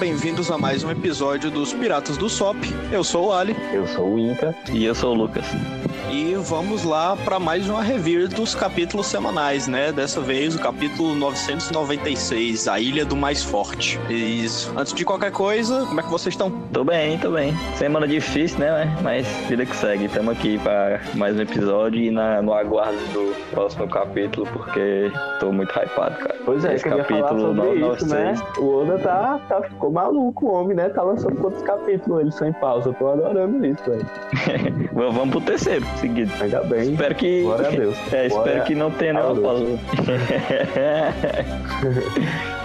bem-vindos a mais um episódio dos Piratas do Sop. Eu sou o Ali. Eu sou o Inca. E eu sou o Lucas. E vamos lá para mais uma review dos capítulos semanais, né? Dessa vez o capítulo 996, A Ilha do Mais Forte. E antes de qualquer coisa, como é que vocês estão? Tô bem, tô bem. Semana difícil, né? Mas vida que segue. Estamos aqui para mais um episódio e na, no aguardo do próximo capítulo, porque tô muito hypado, cara. Pois é, Esse capítulo sobre isso, 996. né? O Oda tá, tá, ficou maluco, o homem, né? Tá lançando quantos capítulos ele sem pausa. Eu tô adorando isso, velho. Vamos vamos pro terceiro, seguido. Ainda bem. Espero que. Glória a Deus. É, espero Glória que não tenha a nenhuma Deus. pausa.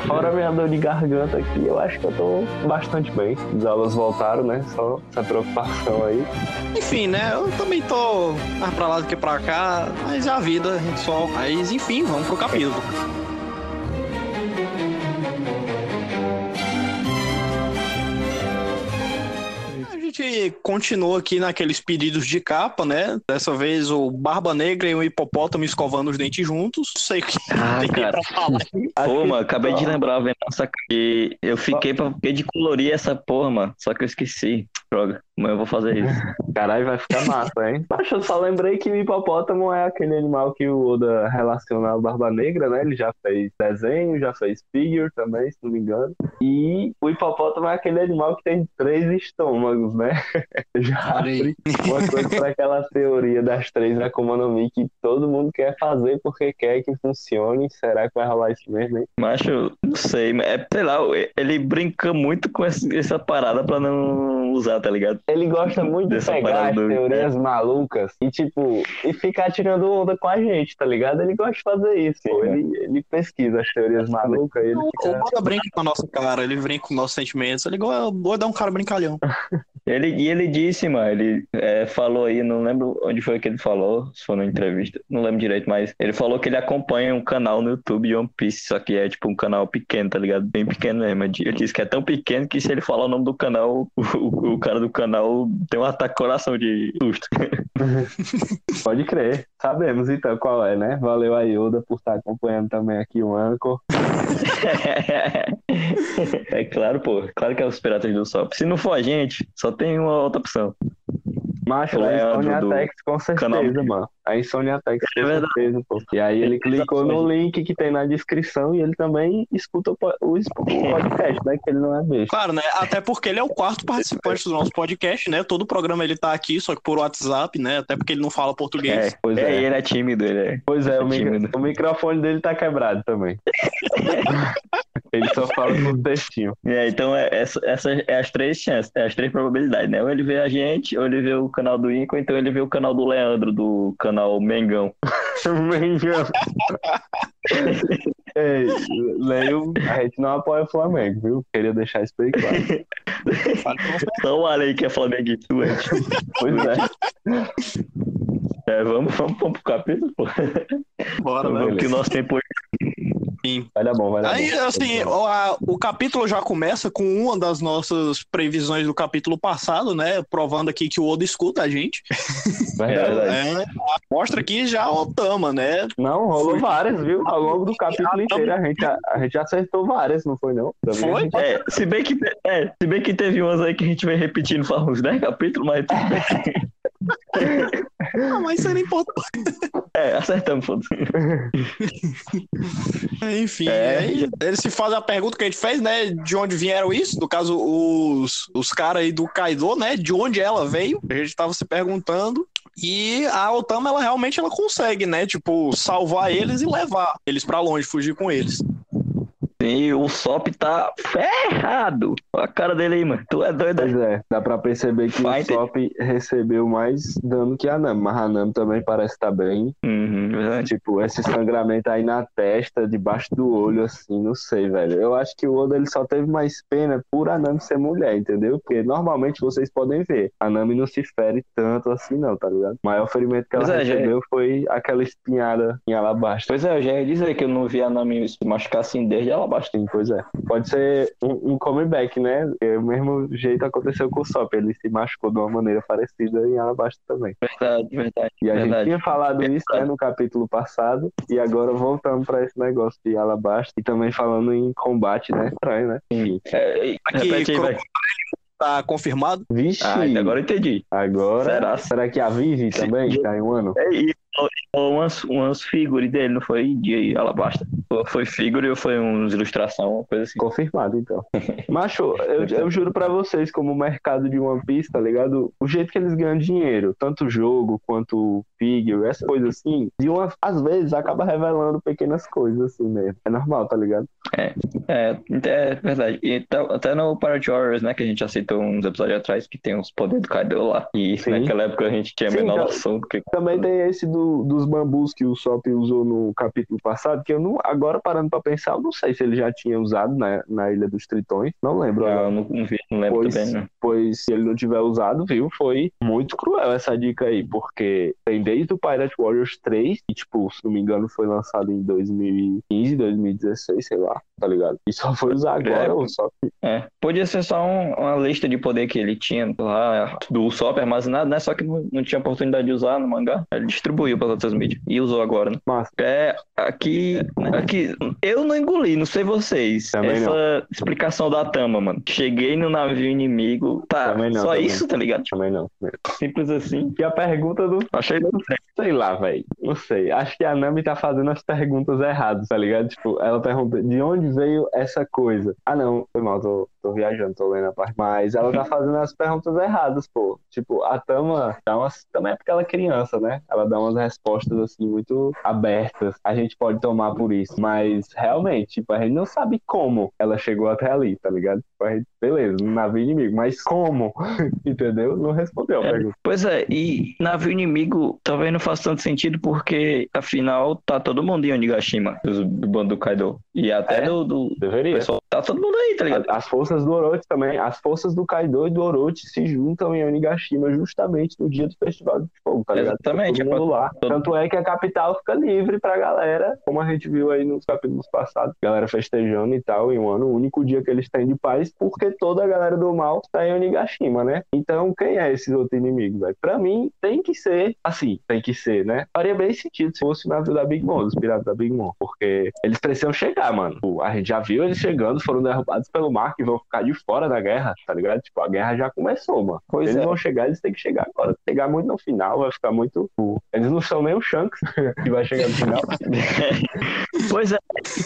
Fora minha dor de garganta aqui, eu acho que eu tô bastante bem. As aulas voltaram, né? Só essa preocupação aí. Enfim, né? Eu também tô mais pra lá do que pra cá, mas é a vida, a gente só. Mas enfim, vamos pro capítulo. Gente continua aqui naqueles pedidos de capa, né? Dessa vez o Barba Negra e o Hipopótamo escovando os dentes juntos. Não sei o que Ah, tem cara. pra falar. Pô, Aqui- mano, acabei de lembrar essa que eu fiquei pra fiquei de colorir essa porra, mano. Só que eu esqueci. Droga, mas eu vou fazer isso. Caralho, vai ficar massa, hein? Mas eu só lembrei que o hipopótamo é aquele animal que o Oda relaciona à Barba Negra, né? Ele já fez desenho, já fez figure também, se não me engano. E o hipopótamo é aquele animal que tem três estômagos, né? Já Olha aí. abre uma coisa para aquela teoria das três Akuma no Mi que todo mundo quer fazer porque quer que funcione. Será que vai rolar isso mesmo, hein? Macho, não sei, mas é, sei lá, ele brinca muito com essa parada pra não usar, tá ligado? Ele gosta muito de pegar as do- teorias malucas e, tipo, e ficar tirando onda com a gente, tá ligado? Ele gosta de fazer isso, pô. Sim, Ele, ele pesquisa as teorias malucas ele O fica. Oda brinca com a nossa cara, ele brinca com nossos sentimentos. Ele igual- o Oda é um cara brincalhão. Ele, e ele disse, mano, ele é, falou aí, não lembro onde foi que ele falou, se foi na entrevista, não lembro direito, mas ele falou que ele acompanha um canal no YouTube de One Piece, só que é tipo um canal pequeno, tá ligado? Bem pequeno mesmo. Ele disse que é tão pequeno que se ele falar o nome do canal, o, o cara do canal tem um ataque coração de susto. Pode crer. Sabemos então qual é, né? Valeu a Yoda por estar acompanhando também aqui o Anchor. é claro, pô, claro que é os Piratas do Sol. Se não for a gente, só tem uma outra opção. Macho, O a Leandro Insomniatex com canal. certeza, mano. A Insomniatex É com verdade. certeza, pô. E aí ele clicou no link que tem na descrição e ele também escuta o o o podcast, né? Que ele não é besta. Claro, né? Até porque ele é o quarto participante do nosso podcast, né? Todo o programa ele tá aqui, só que por WhatsApp, né? Até porque ele não fala português. É, Pois é, é. ele é tímido, ele é. Pois é, o, Tímido. micro- o microfone dele tá quebrado também. ele só fala por textinho. É, então é, essa, essa é as três chances, é as três probabilidades, né? Ou ele vê a gente, ou ele vê o canal do Inco, ou então ele vê o canal do Leandro, do canal Mengão. Mengão. Ei, Leio, a gente não apoia o Flamengo, viu? Queria deixar isso bem claro. Fale pra você. Só o Ale aí que é flamenguista. Pois é. É, vamos, vamos, vamos pro capítulo, pô. Bora, né? Que o nosso tempo hoje. Vai dar bom, vai dar Aí, bom. assim, o, a- o capítulo já começa com uma das nossas previsões do capítulo passado, né? Provando aqui que o Oda escuta a gente. Verdade. É, mostra aqui já o Otama, né? Não, rolou várias, viu? Ao longo do capítulo inteiro a gente, a, a gente acertou várias, não foi não? Também Foi? gente- É, se bem que, é, se bem que teve umas aí que a gente vem repetindo faz uns 10 capítulos, mas tudo bem. Ah, mas isso era importante. É, acertamos, foda-se. Enfim, É. aí eles se fazem a pergunta que a gente fez, né? De onde vieram isso? No caso, os, os caras aí do Kaido, né? De onde ela veio? A gente tava se perguntando. E a Otama, ela realmente ela consegue, né? Tipo, salvar eles e levar eles pra longe, fugir com eles. E o Sop tá ferrado. Olha a cara dele aí, mano. Tu é doido, Pois né? é, dá pra perceber que Vai o Sop recebeu mais dano que a Nami, mas a Nami também parece estar bem. Uhum. Tipo, esse sangramento aí na testa, debaixo do olho, assim, não sei, velho. Eu acho que o Oda ele só teve mais pena por a Nami ser mulher, entendeu? Porque normalmente vocês podem ver, a Nami não se fere tanto assim, não, tá ligado? O maior ferimento que ela Pois é, já- recebeu foi aquela espinhada em alabastro. Pois é, eu já ia dizer que eu não vi a Nami se machucar assim desde ela Alabasta. Sim, pois é. Pode ser um, um comeback, né? É, o mesmo jeito aconteceu com o Sop. Ele se machucou de uma maneira parecida em Alabasta também. Verdade, verdade. E a verdade. gente tinha falado isso né, no capítulo passado. E agora voltamos para esse negócio de Alabasta. E também falando em combate, né? Estranho, né? Sim. É, Aqui, repete aí, tá confirmado? Vixe, Ah, agora eu entendi. agora. Será? Será que a Vivi também tá em um ano? É, falou umas, umas figuras dele, não foi de Alabasta. Foi figure ou foi uns ilustração, uma coisa assim. Confirmado, então. Macho, eu, eu juro pra vocês, como o mercado de One Piece, tá ligado? O jeito que eles ganham dinheiro, tanto jogo quanto figure, essas coisas assim, de uma, às vezes acaba revelando pequenas coisas assim mesmo. É normal, tá ligado? É, é verdade. E tá- até no Pirate Warriors, né, que a gente aceitou uns episódios atrás, que tem os poderes do Kaido lá. E Sim. naquela época a gente tinha a menor então- noção do que. Também tem esse do, dos bambus que o Sop usou no capítulo passado, que eu não, agora parando pra pensar, eu não sei se ele já tinha usado na, na Ilha dos Tritões, não lembro agora. Eu não, não vi, não lembro Pois, também, né? pois se ele não tiver usado, viu, foi muito cruel essa dica aí, porque tem desde o Pirate Warriors 3, que, tipo, se não me engano, foi lançado em 2015, 2016, sei lá, tá ligado? E só foi usar agora, É. ou só É. Podia ser só um- uma lista de poder que ele tinha lá, do Usopp armazenado, né? Só que não, não tinha oportunidade de usar no mangá. Ele distribuiu para outras mídias e usou agora, né? massa. É, aqui, aqui, eu não engoli, não sei vocês. Também Essa explicação da Tama, mano. Cheguei no navio inimigo, tá, não, só isso, tá ligado? Também não. Simples assim. E a pergunta do. Achei Sei lá, velho. Não sei. Acho que a Nami tá fazendo as perguntas erradas, tá ligado? Tipo, ela pergunta de onde veio essa coisa. Ah, não, foi mal, tô, So tô viajando, tô lendo a parte. Mas ela tá fazendo as perguntas erradas, pô. Tipo, a Tama dá umas. Também é porque ela é criança, né? Ela dá umas respostas, assim, muito abertas. A gente pode tomar por isso. Mas, realmente, tipo, a gente não sabe como ela chegou até ali, tá ligado? Tipo, a gente, beleza, um navio inimigo. Mas como? Entendeu? Não respondeu a É. pergunta. Pois é, e navio inimigo talvez não faça tanto sentido porque afinal tá todo mundo em Onigashima, do bando do Kaido. E até É? do, do Deveria. pessoal, tá todo mundo aí, tá ligado? As forças do Orochi também, as forças do Kaido e do Orochi se juntam em Onigashima justamente no dia do Festival de Fogo, tá ligado? Exatamente, Todo mundo lá. todo- Tanto é que a capital fica livre pra galera, como a gente viu aí nos capítulos passados, galera festejando e tal, em um ano, o único dia que eles têm de paz, porque toda a galera do mal tá em Onigashima, né? Então, quem é esses outros inimigos, velho? Pra mim, tem que ser, assim, tem que ser, né? Faria bem sentido se fosse o navio da Big Mom, os piratas da Big Mom, porque eles precisam chegar, mano. Tipo, A gente já viu eles chegando, foram derrubados pelo mar, que vão ficar de fora da guerra, tá ligado? Tipo, a guerra já começou, mano. Pois eles é. vão chegar, eles têm que chegar agora. Chegar muito no final, vai ficar muito. Eles não são nem o Shanks, que vai chegar no final. Pois é,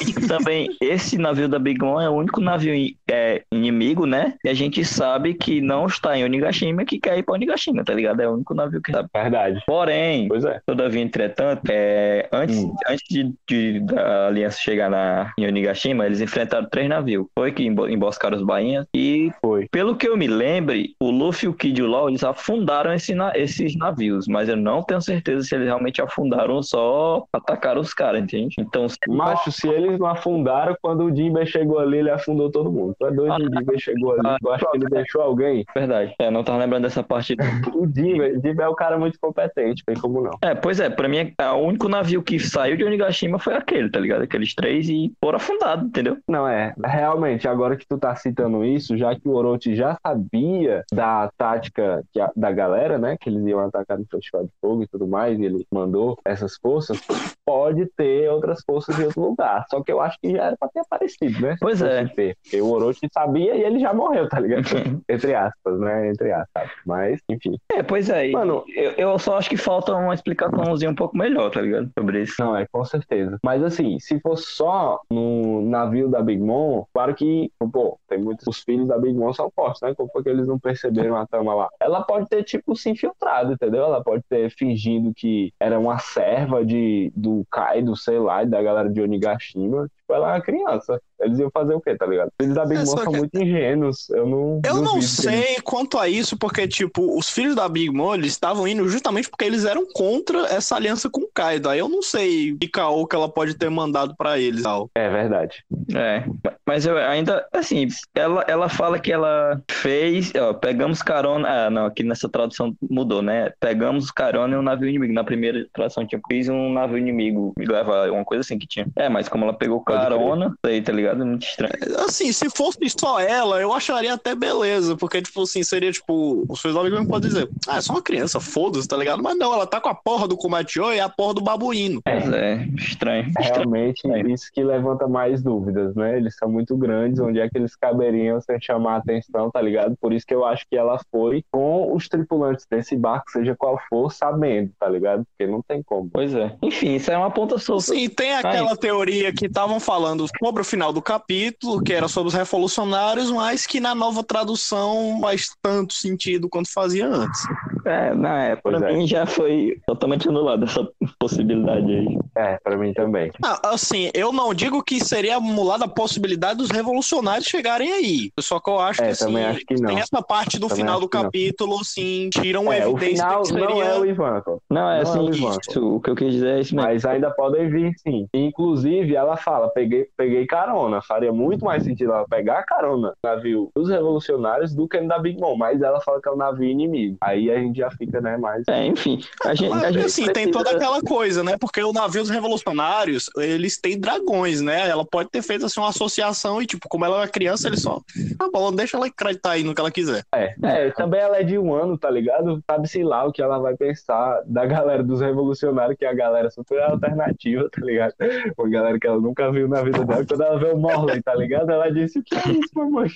e também esse navio da Big Mom é o único navio é, inimigo, né? E a gente sabe que não está em Onigashima que quer ir pra Onigashima, tá ligado? É o único navio que sabe. Verdade. Porém, Pois é. todavia, entretanto, é, antes, Hum. antes de, de- da aliança chegar na, em Onigashima, eles enfrentaram três navios. Foi que embo- emboscaram os bainhas e Foi. pelo que eu me lembre, o Luffy, o Kid e o Law, eles afundaram esse na- esses navios, mas eu não tenho certeza se eles realmente afundaram ou só atacaram os caras, entende? Então, se- Macho, se eles não afundaram, quando o Jinbe chegou ali, ele afundou todo mundo. Tu é doido, o Jinbe chegou ali. Tu acha que ele deixou alguém? verdade. É, não tava lembrando dessa parte. O Jinbe, Jinbe é um cara muito competente, tem como não. É, pois é, pra mim, é, o único navio que saiu de Onigashima foi aquele, tá ligado? Aqueles três e foram afundados, entendeu? Não, é. Realmente, agora que tu tá citando isso, já que o Orochi já sabia da tática a- da galera, né? Que eles iam atacar no Festival de Fogo e tudo mais, e ele mandou essas forças, pode ter outras forças em outro lugar. Só que eu acho que já era pra ter aparecido, né? Pois é. Ter. Porque o Orochi sabia e ele já morreu, tá ligado? Entre aspas, né? Entre aspas. Mas, enfim. É, pois é. Mano- eu, eu só acho que falta uma explicaçãozinha um pouco melhor, tá ligado? Sobre isso. Não, é, com certeza. Mas assim, se for só no navio da Big Mom, claro que, pô, tem muitos. Os filhos da Big Mom são fortes, né? Como foi que eles não perceberam a Tama lá? Ela pode ter, tipo, se infiltrado, entendeu? Ela pode ter fingindo que era uma serva de, do Kaido, sei lá, da galera de Onigashima. Tipo, ela é uma criança. Eles iam fazer o quê, tá ligado? Os filhos da Big É, Mom são que- muito ingênuos. Eu não. Eu não sei quanto a isso, porque, tipo, os filhos da Big Mom, eles estavam indo justamente porque eles eram contra essa aliança com o Kaido. Aí eu não sei que caô que ela pode ter mandado pra eles. Tal. É verdade. É, mas eu ainda, assim, ela, ela fala que ela fez, ó, pegamos carona, ah, não, aqui nessa tradução mudou, né? Pegamos carona em um navio inimigo. Na primeira tradução tinha fiz um navio inimigo, me leva uma coisa assim que tinha. É, mas como ela pegou Pois carona, aí, tá ligado? É muito estranho. Assim, se fosse só ela, eu acharia até beleza, porque, tipo assim, seria tipo, os seus amigos podem dizer, ah, é só uma criança, foda-se, tá ligado? Mas não, ela tá com a porra do Kumatio e a porra do babuíno. Mas é, estranho. Realmente, isso que levanta mais dúvidas, né? Eles são muito grandes, onde é que eles caberiam sem chamar a atenção, tá ligado? Por isso que eu acho que ela foi com os tripulantes desse barco, seja qual for, sabendo, tá ligado? Porque não tem como. Pois é. Enfim, isso é uma ponta solta. Sim, tem aquela teoria que estavam falando sobre o final do capítulo, que era sobre os revolucionários, mas que na nova tradução faz tanto sentido quanto fazia antes. É, na época, pra Pois é. mim já foi totalmente anulada essa possibilidade aí. É, pra mim também. Ah, assim, eu não digo que seria anulada a possibilidade dos revolucionários chegarem aí. Só que eu acho É, que assim, também acho que não. tem essa parte do Também final do que não. capítulo, assim, tiram É, o evidência final de que seria. não é o Ivanko. Não, é Não é assim, o Ivan. isso, o que eu quis dizer é isso mesmo. Mas ainda podem vir, sim. Inclusive, ela fala: peguei, peguei carona. Faria muito mais sentido ela pegar carona no navio dos revolucionários do que no da Big Mom. Mas ela fala que é o navio inimigo. Aí a gente já fica, né, mais. É, enfim, a gente, a Mas, gente assim, tem precisa- toda aquela coisa, né? Porque o navio dos revolucionários, eles têm dragões, né? Ela pode ter feito assim uma associação e, tipo, como ela é uma criança, ele só. Tá bom, deixa ela acreditar aí no que ela quiser. É, é, também ela é de um ano, tá ligado? Sabe-se lá o que ela vai pensar da galera dos revolucionários, que é a galera super alternativa, tá ligado? Uma galera que ela nunca viu na vida dela. Quando ela vê o Morley, tá ligado? Ela disse: O que é isso, mamãe?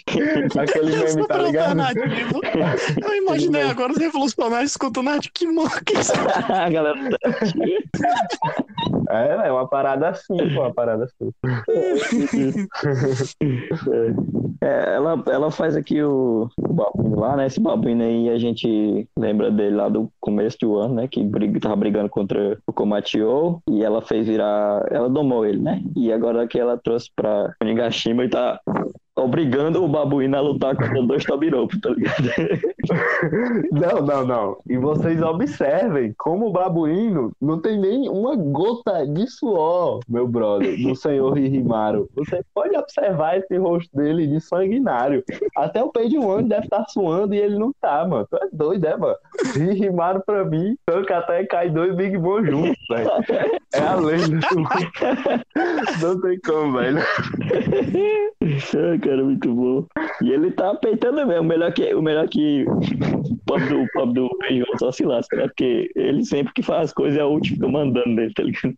Aquele meme, tá Super ligado? alternativo. Eu imaginei agora os revolucionários escutando ah, que mano, que isso? a galera É, é uma parada assim, pô, uma parada assim. É, ela, ela faz aqui o, o babuíno lá, né? Esse babuíno aí a gente lembra dele lá do começo do ano, né? Que briga, tava brigando contra o Komatio e ela fez virar. Ela domou ele, né? E agora que ela trouxe pra Onigashima e tá obrigando o babuíno a lutar contra dois Tobiropo, tá ligado? Não, não, não. E vocês observem como o babuíno não tem nem uma gota de suor, meu brother, do senhor Hihimaru. Você pode observar esse rosto dele de sanguinário. Até o Page One deve estar suando e ele não tá, mano. Tu é doido, é, mano? Hihimaru pra mim, tanca até cai dois Big Bom juntos, velho. É a lenda do... Não tem como, velho. Ai, cara, muito bom. E ele tá peitando mesmo. O melhor que, o melhor que o pobre do, o pobre do Beijão só se lasca, né? Porque ele sempre que faz as coisas é o último que fica mandando nele, tá ligado?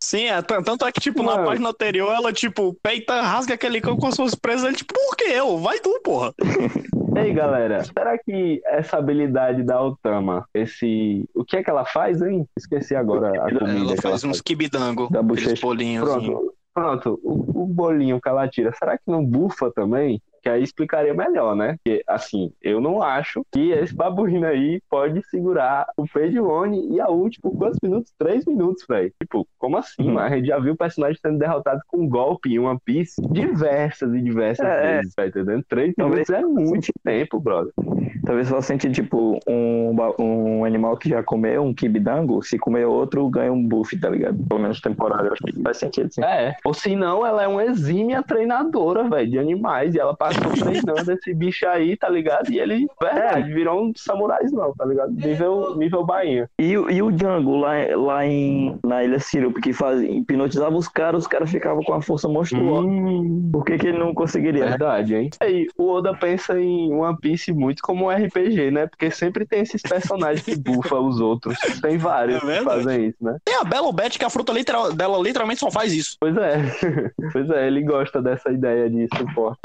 Sim, é, tanto é que, tipo, na Mano. página anterior, ela, tipo, peita, rasga aquele cão com as suas presas. Ele, tipo, por que eu? Vai tu, porra. Ei, galera, será que essa habilidade da Otama, esse. O que é que ela faz, hein? Esqueci agora a comida Ela que faz uns kibidango, Da bochecha. bolinhos. assim. Pronto. O, o bolinho que ela tira, será que não bufa também? Que aí explicaria melhor, né? Porque, assim, eu não acho que esse babuíno aí pode segurar o Pedione e a ult por quantos minutos? Três minutos, velho. Tipo, como assim? Uhum. mano? A gente já viu o personagem sendo derrotado com um golpe em One Piece diversas e diversas É, vezes, tá entendendo? Três Talvez- minutos é muito tempo, brother. Talvez só sentir, tipo, um, um animal que já comeu, um kibidango, se comer outro, ganha um buff, tá ligado? Pelo menos temporário. Eu acho que faz sentido, sim. É. Ou se não, ela é uma exímia treinadora, velho, de animais. E ela passou treinando esse bicho aí, tá ligado? E ele, verdade, virou um samurais não, tá ligado? Nível, nível bainha. E, o- e o Django lá, lá em, na Ilha Sirup, que faz, hipnotizava os caras, os caras ficavam com a força monstruosa. Hum, Por que, que ele não conseguiria? verdade, hein? Aí, o Oda pensa em One Piece muito como um RPG, né? Porque sempre tem esses personagens que bufam os outros. Tem vários É que fazem isso, né? Tem a Belo Bet que a fruta literal- dela literalmente só faz isso. Pois é. pois é, ele gosta dessa ideia de suporte.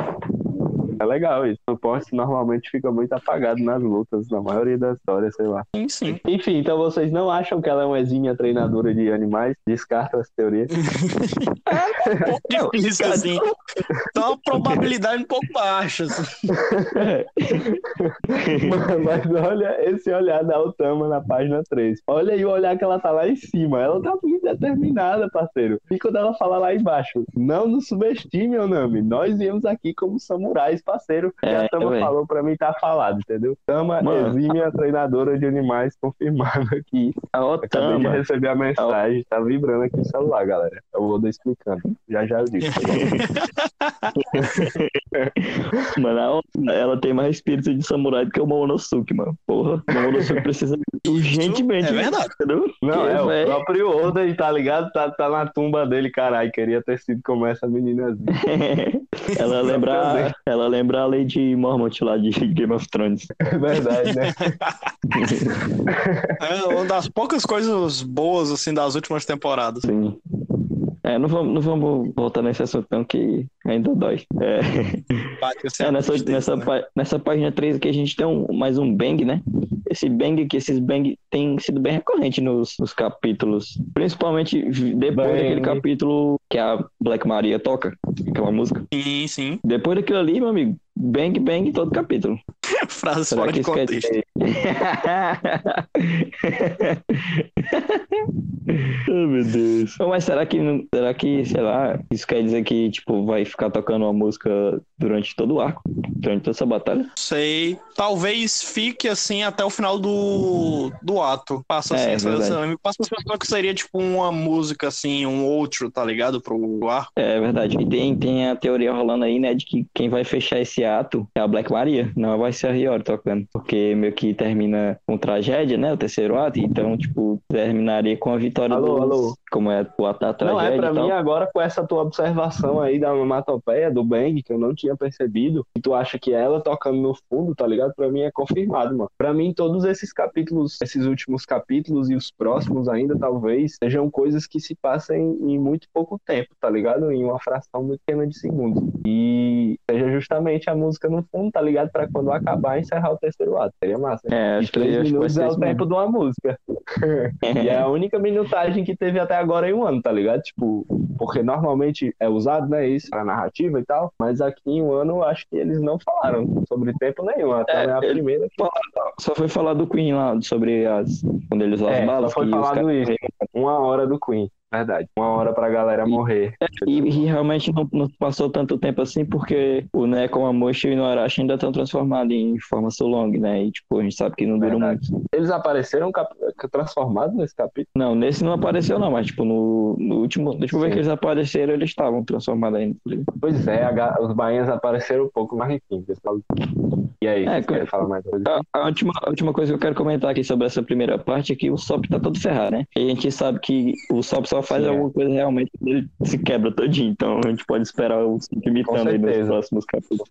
É legal isso. Suporte normalmente fica muito apagado nas lutas, na maioria das histórias, sei lá. Sim, sim. Enfim, então vocês não acham que ela é uma exímia treinadora de animais? Descartam essa teoria. Um pouco difícil, assim. Então a probabilidade um pouco baixa. assim. Mas olha esse olhar da Otama na página 3. Olha aí o olhar que ela tá lá em cima. Ela tá muito determinada, parceiro. E quando ela fala lá embaixo, não nos subestime, Onami. Nós viemos aqui como samurais, parceiro. E É, a Tama ué. falou pra mim, tá falado, entendeu? Tama, Mano. exímia treinadora de animais, confirmado aqui. A Acabei de Otama. receber a mensagem. Tá vibrando aqui o celular, galera. Eu vou dar explicando. Já já eu digo. Mano, ela, ela tem mais espírito de samurai do que o Momonosuke, mano. Porra, o Momonosuke precisa urgentemente. é verdade. Entendeu? Não, Porque, é o próprio Oda, tá ligado? Tá, tá na tumba dele, caralho. Queria ter sido como essa meninazinha. ela lembra, também. ela lembra a Lady Mormont lá de Game of Thrones. É verdade, né? É uma das poucas coisas boas, assim, das últimas temporadas. Sim. É, não vamos, não vamos voltar nesse assunto não, que ainda dói. É, Bate, é, nessa, tristeza, nessa, né? nessa página 3 aqui a gente tem um, mais um bang, né? Esse bang aqui, esses bang tem sido bem recorrente nos, nos capítulos. Principalmente depois Bang. daquele capítulo que a Black Maria toca, aquela música. Sim, sim. Depois daquilo ali, meu amigo, bang, bang todo capítulo. Frases Será fora que de isso quer contexto. dizer? oh, meu Deus. Mas será que, não- será que, sei lá, isso quer dizer que, tipo, vai ficar tocando uma música durante todo o arco? Durante toda essa batalha? Sei. Talvez fique assim até o final do, do ato. Passa assim, É, essa- essa- me passa a sensação que seria tipo uma música assim, um outro, tá ligado? Pro arco. É verdade. E tem, tem a teoria rolando aí, né, de que quem vai fechar esse ato é a Black Maria, não vai ser a Hiyori tocando. Porque meio que termina com tragédia, né, o terceiro ato, então, tipo, terminaria com a vitória Alô, dos... alô. Como é o da Não, tragédia é pra e mim agora com essa tua observação aí da onomatopeia do Bang, que eu não tinha percebido, e tu acha que ela tocando no fundo, tá ligado? Pra mim é confirmado, mano. Pra mim todos esses capítulos, esses últimos capítulos e os próximos ainda talvez sejam coisas que se passem em muito pouco tempo, tá ligado? Em uma fração muito pequena de segundos. E seja justamente a música no fundo, tá ligado? Pra quando acabar encerrar o terceiro ato. Seria massa. né? É, E acho que, três acho que minutos ser é o isso mesmo. tempo de uma música. E é a única minutagem que teve até agora em um ano, tá ligado? Tipo, porque normalmente é usado, né, isso pra narrativa e tal, mas aqui em um ano acho que eles não falaram sobre tempo nenhum, até É, a primeira que Só foi falar do Queen lá, sobre as. Quando eles usam É, as só balas. foi que os falado isso. uma hora do Queen, verdade. Uma hora pra galera morrer. E, e realmente não, não passou tanto tempo assim, porque o Neko, a Moshi e o Inuarashi ainda estão transformados em forma Sulong, né? E tipo, a gente sabe que não dura Verdade. muito. Eles apareceram cap- transformados nesse capítulo? Não, nesse não apareceu não, mas tipo, no, no último. Deixa eu ver Sim. que eles apareceram, eles estavam transformados ainda. Pois é, a os bainhas apareceram um pouco, mas enfim. E aí, É, querem falar mais coisa? A, a última, a última coisa que eu quero comentar aqui sobre essa primeira parte é que o Sop tá todo ferrado, né? E a gente sabe que o Sop só faz Sim, é. alguma coisa realmente quando ele se quebra todinho. Então a gente pode esperar o Sop imitando aí nos próximos capítulos.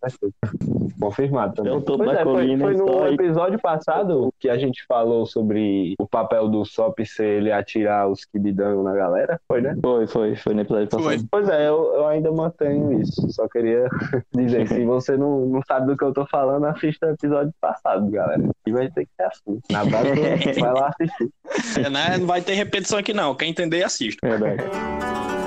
Confirmado também. Eu tô Pois na é, foi, colina foi e no aí- episódio passado que a gente falou sobre o papel do Sop ser ele atirar os Kibidango na galera, foi, né? Foi, foi, foi no episódio Foi. passado. Pois é, eu, eu ainda mantenho isso. Só queria dizer, se você não, não sabe do que eu tô falando, assista o episódio passado, galera. E vai ter que ser assim. Na base, vai lá assistir. É, né? Não vai ter repetição aqui, não. Quem entender, assista. Verdade.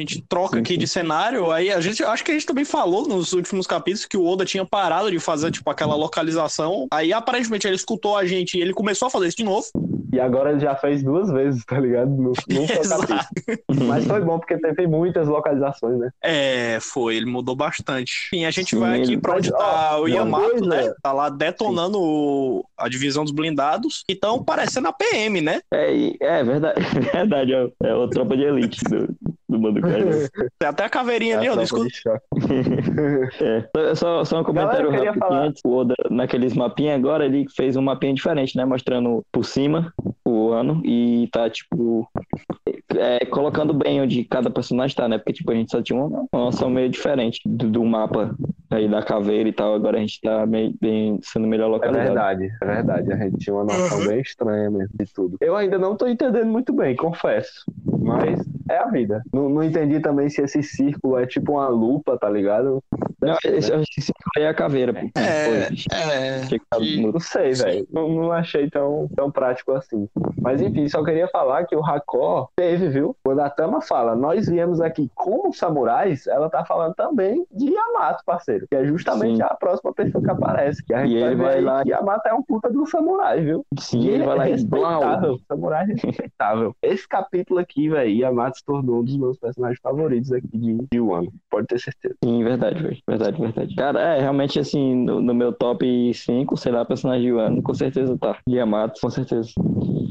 gente troca Sim, aqui sim. de cenário, aí a gente acho que a gente também falou nos últimos capítulos que o Oda tinha parado de fazer tipo aquela localização. Aí aparentemente ele escutou a gente e ele começou a fazer isso de novo. E agora ele já fez duas vezes, tá ligado? No, Exato. capítulo. Mas foi bom porque teve muitas localizações, né? É, foi, ele mudou bastante. Enfim, a gente Sim, vai aqui pra onde tá ó, o Yamato, coisa- né? Tá lá detonando o- a divisão dos blindados. Então parecendo a PM, né? É, é verdade, verdade, é, é o tropa de elite do, do Mando Cajuru. Tem até a caveirinha ali, É a ó. choque. É. Só, só um comentário Galera, rápido. Antes, o Oda, naqueles mapinhas agora, ele fez um mapinha diferente, né? Mostrando por cima o ano e tá, tipo, é, colocando bem onde cada personagem tá, né? Porque, tipo, a gente só tinha uma, uma noção meio diferente do, do mapa aí da caveira e tal. Agora a gente tá meio, bem, sendo melhor É localizado. verdade, é verdade. A gente tinha uma noção bem estranha mesmo de tudo. Eu ainda não tô entendendo muito bem, confesso. Mas é a vida. Não, não entendi também se esse círculo é tipo uma lupa, tá ligado? Não, esse, que esse aí é a caveira. É, é. que no- Não sei, velho. Não, não achei tão, tão prático assim. Mas enfim, só queria falar que o Hakor teve, viu? Quando a Tama fala, nós viemos aqui como samurais, ela tá falando também de Yamato, parceiro. Que é justamente Sim. a próxima pessoa que aparece. Que a gente E vai ele vai lá- que Yamato é um puta do samurai, viu? Sim, ele vai lá é e blau. respeitável, samurai respeitável. Esse capítulo aqui, velho, Yamato se tornou um dos meus personagens favoritos aqui de, de Wano. Pode ter certeza. Sim, verdade, velho. Verdade, verdade. Cara, é, realmente, assim, no, no meu top 5, sei lá, personagem de Wano, com certeza tá. Yamato, com certeza.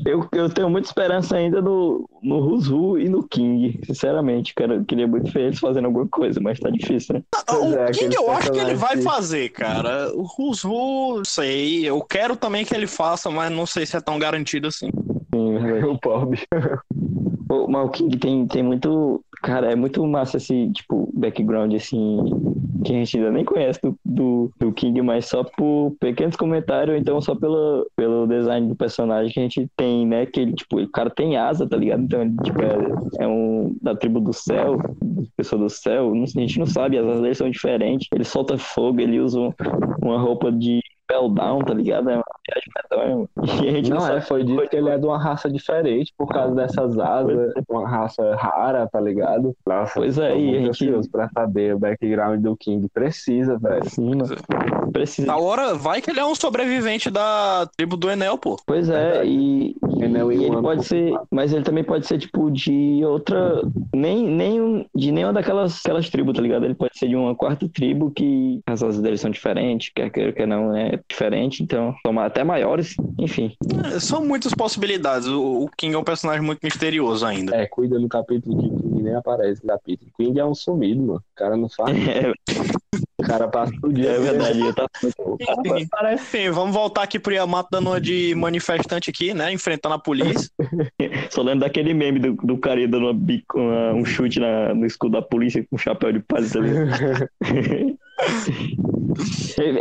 Eu, eu tenho muita esperança ainda no, no Ruzu e no King, sinceramente, cara. Eu queria muito ver eles fazendo alguma coisa, mas tá difícil, né? O é, King eu acho que ele vai fazer, cara. O Rusru, sei. Eu quero também que ele faça, mas não sei se é tão garantido assim. Sim. O pobre. Mas o King tem, tem muito. Cara, é muito massa esse, tipo, background, assim, que a gente ainda nem conhece do, do, do King, mas só por pequenos comentários, então só pelo, pelo design do personagem que a gente tem, né? Que ele, tipo, o cara tem asa, tá ligado? Então, ele, tipo, é, é um da tribo do céu, pessoa do céu, a gente não sabe, as asas dele são diferentes. Ele solta fogo, ele usa um- uma roupa de spell down, tá ligado? É uma viagem medonha. E a gente não, Não, é, foi dito que ele é de uma raça diferente por causa dessas asas, uma raça rara, tá ligado? Nossa, Pois é, e a gente- pra saber o background do King. Precisa, velho. Sim, mano. Precisa. Da hora, vai que ele é um sobrevivente da tribo do Enel, pô. Pois é, Verdade. e, Enel e e ele Wano pode ser, confirmado. mas ele também pode ser tipo de outra, nem, nem um- de nenhuma daquelas aquelas tribos, tá ligado? Ele pode ser de uma quarta tribo que as asas deles são diferentes, quer queira quer não é diferente, então são até maiores, enfim. É, São muitas possibilidades. O, o King é um personagem muito misterioso ainda. É, cuida no capítulo que King nem aparece no capítulo. King é um sumido, mano. O cara não faz. É, O cara passa o dia. é verdade, eu tava cara. Enfim, vamos voltar aqui pro Yamato dando uma de manifestante aqui, né? Enfrentando a polícia. Só lembro daquele meme do, do cara dando uma bico, uma- um chute na- no escudo da polícia com um chapéu de palha, tá? É,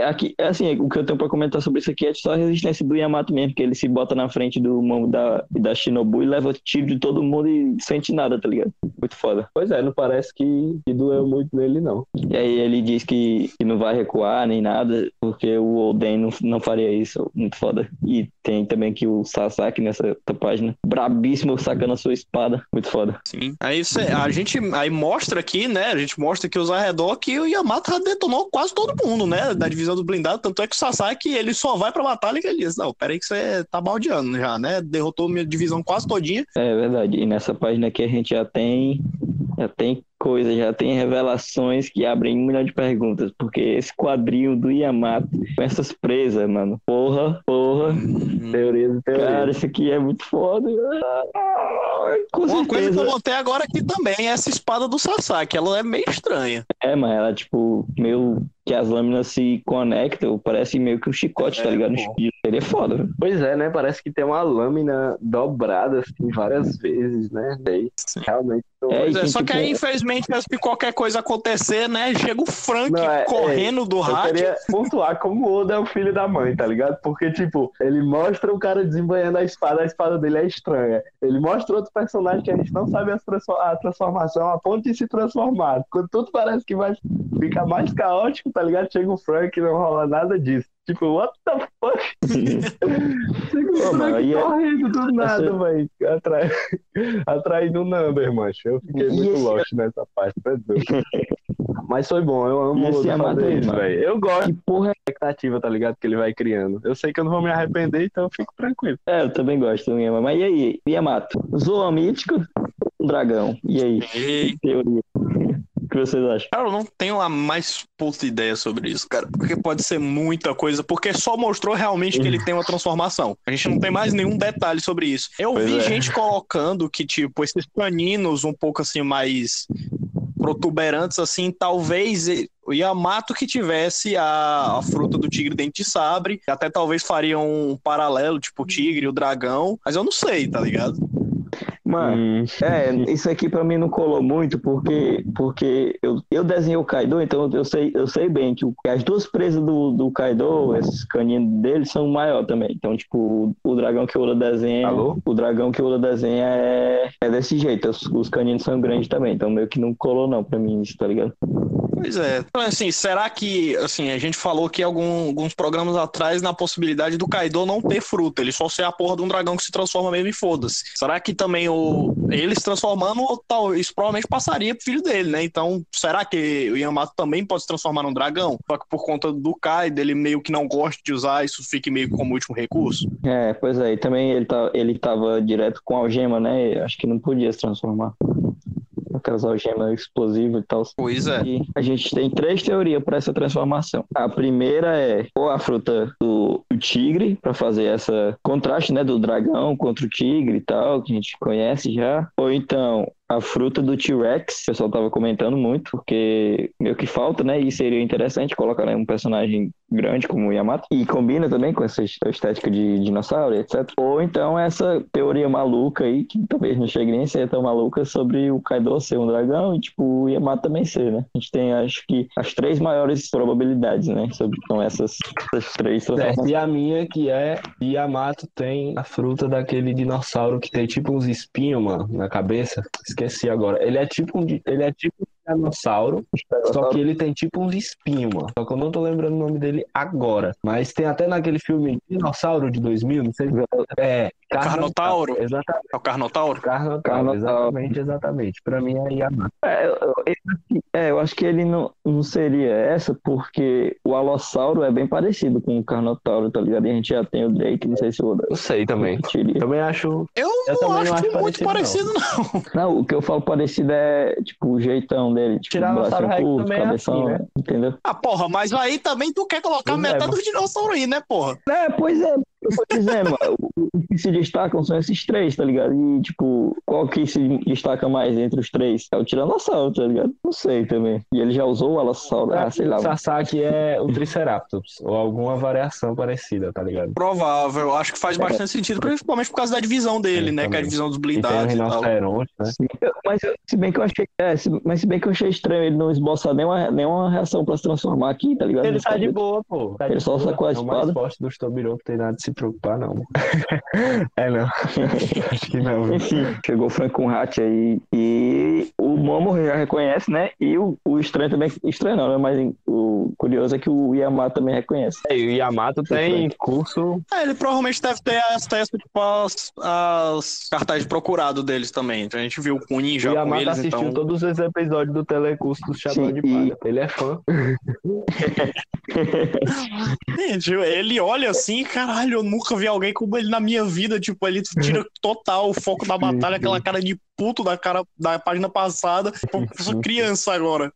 Aqui, assim, o que eu tenho pra comentar sobre isso aqui é só a resistência do Yamato mesmo, que ele se bota na frente do mão da, da Shinobu e leva tiro de todo mundo e sente nada, tá ligado? Muito foda. Pois é, não parece que, que doeu muito nele, não. E aí ele diz que, que não vai recuar nem nada, porque o Oden não, não faria isso. Muito foda. E tem também que o Sasaki nessa página, brabíssimo sacando a sua espada. Muito foda. Sim. Aí cê- a gente aí mostra aqui, né? A gente mostra aqui os arredor que o Yamato detonou quase todo mundo, né? Da divisão do blindado. Tanto é que o Sasaki ele só vai pra batalha que ele diz: Não, peraí que você tá baldeando já, né? Derrotou minha divisão quase todinha. É verdade. E nessa página aqui a gente já tem. Já tem coisa, já tem revelações que abrem um milhão de perguntas. Porque esse quadrinho do Yamato com essas presas, mano. Porra, porra. Teorias e teorias. Cara, isso aqui é muito foda. Com Uma coisa que certeza. eu notei agora aqui também é essa espada do Sasaki. Ela é meio estranha. É, mas ela, tipo, meio que as lâminas se conectam, parece meio que um chicote, tá É, ligado? pô. Seria foda, velho. Pois é, né? Parece que tem uma lâmina dobrada assim várias vezes, né? Daí, Sim. realmente. não- É, é, só que tipo- aí, infelizmente, se qualquer coisa acontecer, né? Chega o Frank Não, é- correndo do Eu hack. queria pontuar como o Oda é o filho da mãe, tá ligado? Porque, tipo, ele mostra o cara desembanhando a espada, a espada dele é estranha. Ele mostra outro personagem que a gente não sabe a transformação a ponto de se transformar. Quando tudo parece que vai ficar mais caótico, tá ligado? Chega o Frank e não rola nada disso. Tipo, what the fuck? Chega o Pô, mano, Frank e é- correndo do nada, essa- velho. Atrai... Atraindo o number, mancho. Eu fiquei E muito esse- lost nessa parte, doido. Mas foi bom, eu amo o esse fazer isso, mano? velho. Eu gosto Que porra expectativa, tá ligado? Que ele vai criando. Eu sei que eu não vou me arrepender, então eu fico tranquilo. é? Eu também gosto do Yamato. Mas e aí, Yamato? Zoa mítico, um dragão. E aí? Ei, teoria? Que vocês acham? Cara, eu não tenho a mais puta ideia sobre isso, cara. Porque pode ser muita coisa, porque só mostrou realmente que ele tem uma transformação. A gente não tem mais nenhum detalhe sobre isso. Eu Pois vi é. gente colocando que, tipo, esses paninos um pouco assim mais protuberantes, assim, talvez o Yamato que tivesse a, a fruta do tigre dente de sabre, até talvez faria um paralelo, tipo o tigre e o dragão, mas eu não sei, tá ligado? Mano, Hum, É, isso aqui pra mim não colou muito porque, porque eu, eu desenhei o Kaido, então eu sei, eu sei bem que as duas presas do, do Kaido, esses caninhos dele, são maior também. Então, tipo, o, o dragão que o Oda desenha, Alô? o dragão que o Oda desenha é, é desse jeito. Os, os caninos são grandes também, então meio que não colou não pra mim isso, tá ligado? Pois é. Então, assim, será que, assim, a gente falou que algum, alguns programas atrás na possibilidade do Kaido não ter fruta, ele só ser a porra de um dragão que se transforma mesmo e foda-se. Será que também o ele se transformando, isso provavelmente passaria pro filho dele, né? Então, será que o Yamato também pode se transformar num dragão? Só que por conta do Kaido, ele meio que não gosta de usar, isso fique meio como último recurso? É, pois é, e também ele, tá, ele tava direto com algema, né? Acho que não podia se transformar aquelas algemas explosivas e tal. Pois é. E a gente tem três teorias para essa transformação. A primeira é ou a fruta do, tigre, para fazer essa contraste, né, do dragão contra o tigre e tal, que a gente conhece já. Ou então a fruta do T-Rex, o pessoal tava comentando muito, porque meio que falta, né? E seria interessante colocar né, um personagem grande como o Yamato. E combina também com essa estética de dinossauro, etc. Ou então essa teoria maluca aí, que talvez não chegue nem a ser tão maluca, sobre o Kaido ser um dragão e, tipo, o Yamato também ser, né? A gente tem, acho que, as três maiores probabilidades, né? Sobre então, essas, essas três é, E a minha, que é Yamato tem a fruta daquele dinossauro que tem tipo uns espinhos, mano, na cabeça esqueci agora. Ele é tipo um, ele é tipo dinossauro, só que ele tem tipo uns espinhos, mano. Só que eu não tô lembrando o nome dele agora. Mas tem até naquele filme Dinossauro de 2000, não sei. É. Carnotauro. Exatamente. É o Carnotauro? Carnotauro, Carnotauro. exatamente, exatamente. Pra mim é Yamato. É eu, é, eu acho que ele não, não seria essa, porque o Alossauro é bem parecido com o Carnotauro, tá ligado? E a gente já tem o Drake, não sei se o Eu sei também. Também acho. Eu, eu não acho, não acho muito parecido, parecido, não. Não, o que eu falo parecido é, tipo, o jeitão dele. Tipo, Tiranossauro Rex curto, também cabeção, é assim, né? Entendeu? Ah, porra, mas aí também tu quer colocar pois metade é, dos dinossauros aí, né, porra? É, pois é. Eu tô dizendo, o que se destacam são esses três, tá ligado? E, tipo, qual que se destaca mais entre os três? É o Tiranossauro, tá ligado? Não sei também. E ele já usou o Alossauro, ah, sei lá. O Sasaki é o Triceratops, ou alguma variação parecida, tá ligado? Provável, acho que faz é. bastante sentido, principalmente por causa da divisão dele, né? Que é a divisão dos blindados e, e tal. Né? Mas se bem que eu achei, é, se, mas se bem que eu achei estranho ele não esboçar nenhuma, nenhuma reação pra se transformar aqui, tá ligado? Ele tá de boa, pô. Tá ele só boa. sacou a espada. É o mais forte dos Tobirô, tem nada de se preocupar, não. é, não. Acho que não. Enfim, chegou o Frank com Hat aí e o Momo já reconhece, né? E o, o estranho também. Estranho não, né? Mas o curioso é que o Yamato também reconhece. É, e o Yamato tem curso. É, ele provavelmente deve ter as testas, tipo, as, as cartazes de procurado deles também. Então a gente viu com o Ninja. O Yamato com eles, assistiu então... todos os episódios do Telecurso do Chapéu de Palha. E... Ele é fã. Gente, ele olha assim, caralho, eu nunca vi alguém como ele na minha vida. Tipo, ele tira total o foco da batalha, aquela cara de puto da cara da página passada. Eu sou criança agora.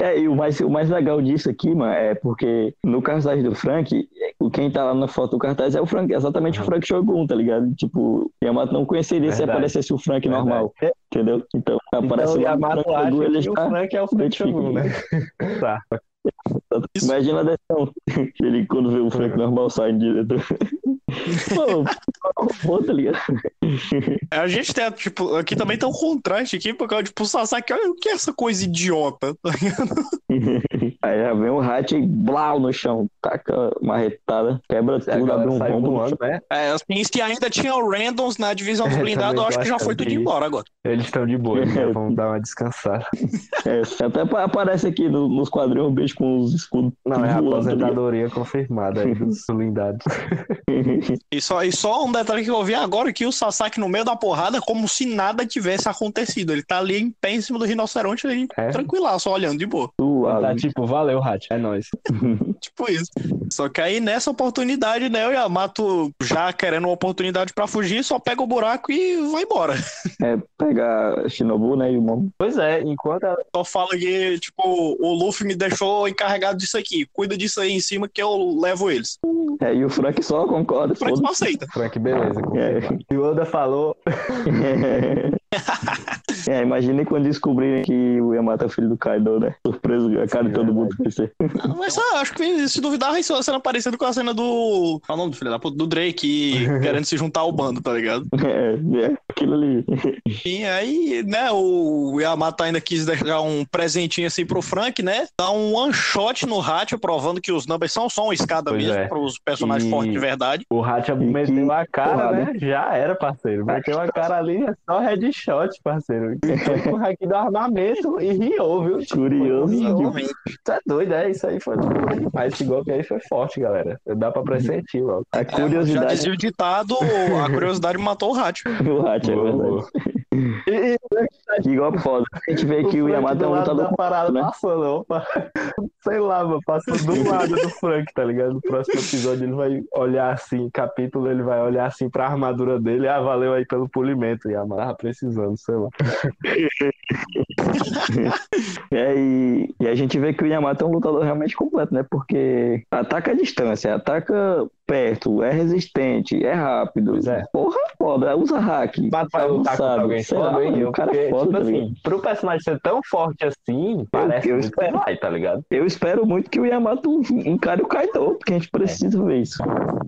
É, e o mais, o mais legal disso aqui, mano, é porque no cartaz do Frank, quem tá lá na foto do cartaz é o Frank, exatamente uhum. o Frank Shogun, tá ligado? Tipo, Yamato não conheceria Verdade. se aparecesse o Frank Verdade. normal. Entendeu? Então, aparece então, o Yamato Frank Shogun, ele está... o Frank é o Frank Shogun, né? tá. Imagina a decisão. Ele quando vê o Frank normal sai direto. Pô, tá ligado? A gente tem, tipo, aqui também tem um contraste aqui, porque, tipo, o Sasaki, olha o que é essa coisa idiota, tá ligado? Aí já vem o Hat e blau no chão, taca uma retada, quebra tudo, abre um rombo. Né? É, assim, se ainda tinha o Randoms na divisão dos blindados, eu acho que já foi tudo embora agora. Eles estão de boa, né? vamos dar uma descansada. É, até aparece aqui no, nos quadrinhos um beijo com os escudos. Não, é a aposentadoria confirmada aí dos blindados. e, só, e só um detalhe que eu vi agora, que o Sasaki no meio da porrada, como se nada tivesse acontecido. Ele tá ali em pé em cima do rinoceronte, ali, é. tranquilo, só olhando de boa. Tá tipo, valeu, Hat, é nóis. tipo isso. Só que aí nessa oportunidade, né, o Yamato já querendo uma oportunidade pra fugir, só pega o buraco e vai embora. É, pega Shinobu, né, e o Momo. Pois é, enquanto ela... Só fala que, tipo, o Luffy me deixou encarregado disso aqui. Cuida disso aí em cima que eu levo eles. É, e o Frank só concorda. O Frank só aceita. Frank, beleza. É. E o Oda falou... é, imagine quando descobrirem que o Yamato é filho do Kaido, né? Surpreso, a cara de todo mundo crescer. Mas ah, acho que se duvidar, isso é uma cena parecida com a cena do. Qual é o nome do filho da puta? Do Drake querendo se juntar ao bando, tá ligado? É, é aquilo ali. E aí, né, o Yamato ainda quis deixar um presentinho assim pro Frank, né? Dar um one shot no Hatch, provando que os numbers são só uma escada pois mesmo é. pros personagens e... fortes de verdade. O Hatch meteu a cara, né? Já era, parceiro. Meteu a cara ali, é só headshot, parceiro. velho. Foi com o haki do armamento e riou, viu? Tipo, Curioso. é doido, é? Isso aí foi demais. Esse golpe aí foi forte, galera. Dá pra pressentir logo. A É, já curiosidade dizia o ditado, a curiosidade matou o rato. do Hatch, é verdade. E, Igual foda. A gente vê que o Frank Yamato é um lutador da parada né? passando, opa. Sei lá, mano, passou do lado do Frank, tá ligado? No próximo episódio ele vai olhar assim, capítulo, ele vai olhar assim pra armadura dele, ah, valeu aí pelo polimento, e tava precisando, sei lá. É, e, e a gente vê que o Yamato é um lutador realmente completo, né? Porque ataca a distância, ataca perto, é resistente, é rápido. Pois é. Porra, foda, usa hack. Mas vai lutar contra alguém foda, hein? Eu, o cara porque, é foda, tipo tá assim, pro personagem ser tão forte assim, parece eu muito que espero. vai, tá ligado? Eu espero muito que o Yamato encare o Kaido, porque a gente precisa ver isso.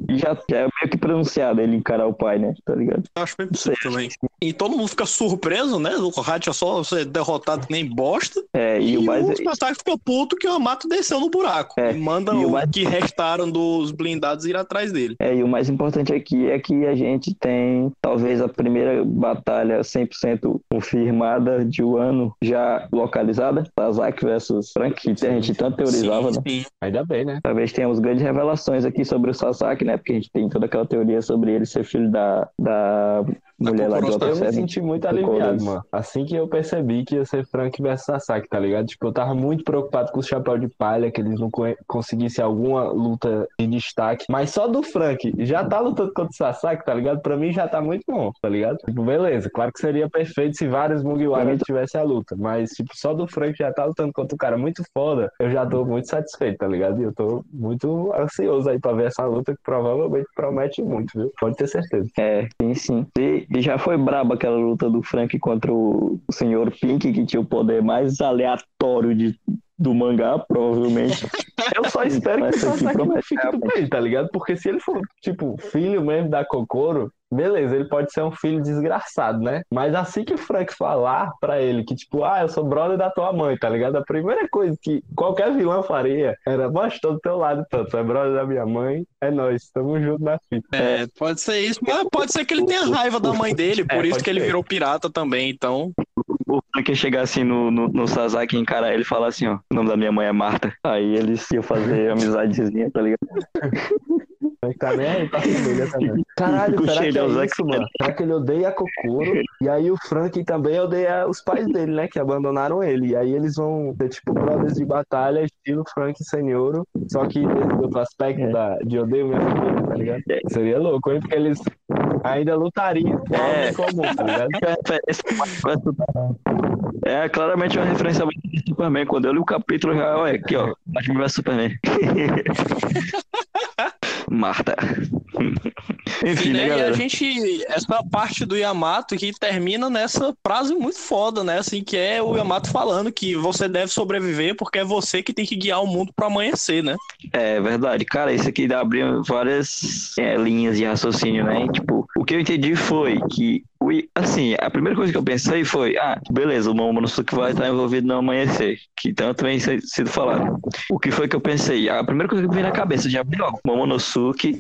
E já, já é meio que pronunciado ele encarar o pai, né? Tá ligado? Eu acho bem possível também. E todo mundo fica surpreso, né? O Hatch é só ser derrotado que nem bosta. É, e, E, o mais. o Sasaki fica puto que o Yamato desceu no buraco. É, E manda e o o mais- que restaram dos blindados ir atrás dele. É, e o mais importante aqui é que a gente tem talvez a primeira batalha 100% confirmada de um ano já localizada, Sasaki versus Frank, que a gente tanto teorizava, né? sim. Ainda bem, né? Talvez tenhamos grandes revelações aqui sobre o Sasaki, né? Porque a gente tem toda aquela teoria sobre ele ser filho da, da mulher lá de Eu me senti muito do aliviado, mano. Assim que eu percebi que ia ser Frank versus Sasaki, tá ligado? Tipo, eu tava muito preocupado com o chapéu de palha, que eles não co- conseguissem alguma luta em destaque. Mas só do Frank já tá lutando contra o Sasaki, tá ligado? Pra mim já tá muito bom, tá ligado? Tipo, beleza. Claro que seria perfeito se vários Mugiwara mim- tivessem a luta. Mas, tipo, só do Frank já tá lutando contra um cara muito foda. Eu já tô muito satisfeito, tá ligado? E eu tô muito ansioso aí pra ver essa luta que provavelmente promete muito, viu? Pode ter certeza. É, sim, sim. E, e já foi braba aquela luta do Frank contra o, senhor Pink, que tinha o poder mais aleatório de, do mangá, provavelmente. Eu só espero que o Sasaki não fique do realmente. bem, tá ligado? Porque se ele for, tipo, filho mesmo da Kokoro, beleza, ele pode ser um filho desgraçado, né? Mas assim que o Frank falar pra ele que, tipo, ah, eu sou brother da tua mãe, tá ligado? A primeira coisa que qualquer vilão faria era, mas tô do teu lado, tanto, tu é brother da minha mãe, é nós, tamo junto na fita. É, pode ser isso, mas pode ser que ele tenha raiva da mãe dele, por É, isso que ele ser. virou pirata também, então. O Frank ia chegar assim no, no, no Sasaki e encarar ele e falar assim, ó, o nome da minha mãe é Marta. Aí eles iam fazer amizadezinha, tá ligado? Tá nem aí pra família também. Caralho, será que é isso, mano? Será que ele odeia a Kokoro? E aí o Frank também odeia os pais dele, né? Que abandonaram ele. E aí eles vão ter, tipo, brothers de batalha, estilo Frank Senhoro. Só que desse outro aspecto É. da, de odeio minha família, tá ligado? É. Seria louco, hein? Porque eles ainda lutariam com algo É. comum, tá ligado? É claramente uma referência Batman vs Superman. Quando eu li o capítulo, já, olha, aqui, ó, Batman vs Superman. Marta. Enfim, né, né, e a galera? gente. Essa parte do Yamato que termina nessa frase muito foda, né? Assim, que é o Yamato falando que você deve sobreviver porque é você que tem que guiar o mundo pro amanhecer, né? É verdade. Cara, isso aqui abriu várias é, linhas de raciocínio, né? Tipo, o que eu entendi foi que, o I- assim, a primeira coisa que eu pensei foi, ah, beleza, o Momonosuke vai estar envolvido no amanhecer, que tanto vem sido falado. O que foi que eu pensei? A primeira coisa que me veio na cabeça já abriu logo. Momonosuke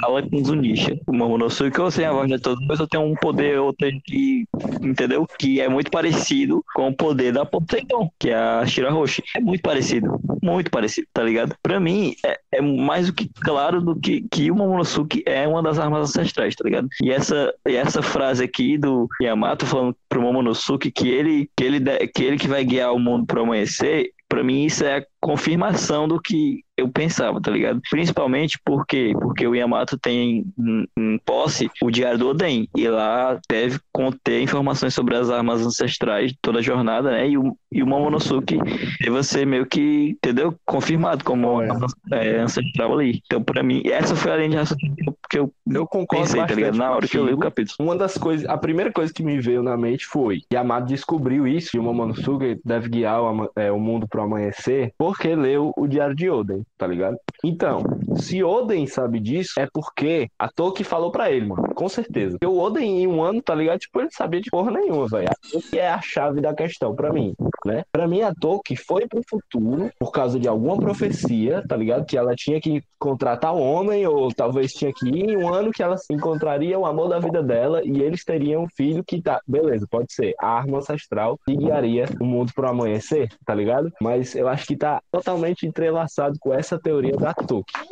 fala com Zunisha. O Momonosuke, ou sem a voz de todos, mas eu tenho um poder outro que, entendeu? Que é muito parecido com o poder da Poseidon, que é a Shirahoshi. É muito parecido. Muito parecido, tá ligado? Pra mim, é, é mais do que claro do que, que o Momonosuke é uma das armas ancestrais, tá ligado? E essa, e essa frase aqui do Yamato falando pro Momonosuke que ele que ele, que ele que vai guiar o mundo pro amanhecer, pra mim isso é a confirmação do que eu pensava, tá ligado? Principalmente porque porque o Yamato tem em, em posse o Diário do Oden e lá deve conter informações sobre as armas ancestrais de toda a jornada, né? E o, e o Momonosuke deve ser meio que, entendeu? Confirmado como É. arma, é, ancestral ali. Então, pra mim, essa foi a linha de raciocínio que eu Eu concordo pensei, tá ligado? bastante Na hora que eu li o capítulo. Uma das coisas, a primeira coisa que me veio na mente foi que Yamato descobriu isso e o Momonosuke deve guiar o, é, o mundo pro amanhecer porque leu o Diário de Oden, tá ligado? Então, se Oden sabe disso, é porque a Toki falou pra ele, mano, com certeza. Porque o Oden em um ano, tá ligado? Tipo, ele sabia de porra nenhuma, velho. Toki é a chave da questão pra mim. né? Pra mim, a Tolkien foi pro futuro por causa de alguma profecia, tá ligado? Que ela tinha que contratar um homem, ou talvez tinha que ir em um ano que ela encontraria o amor da vida dela e eles teriam um filho que tá. Beleza, pode ser. A arma ancestral que guiaria o mundo pro amanhecer, tá ligado? Mas eu acho que tá totalmente entrelaçado com essa teoria da Tolkien.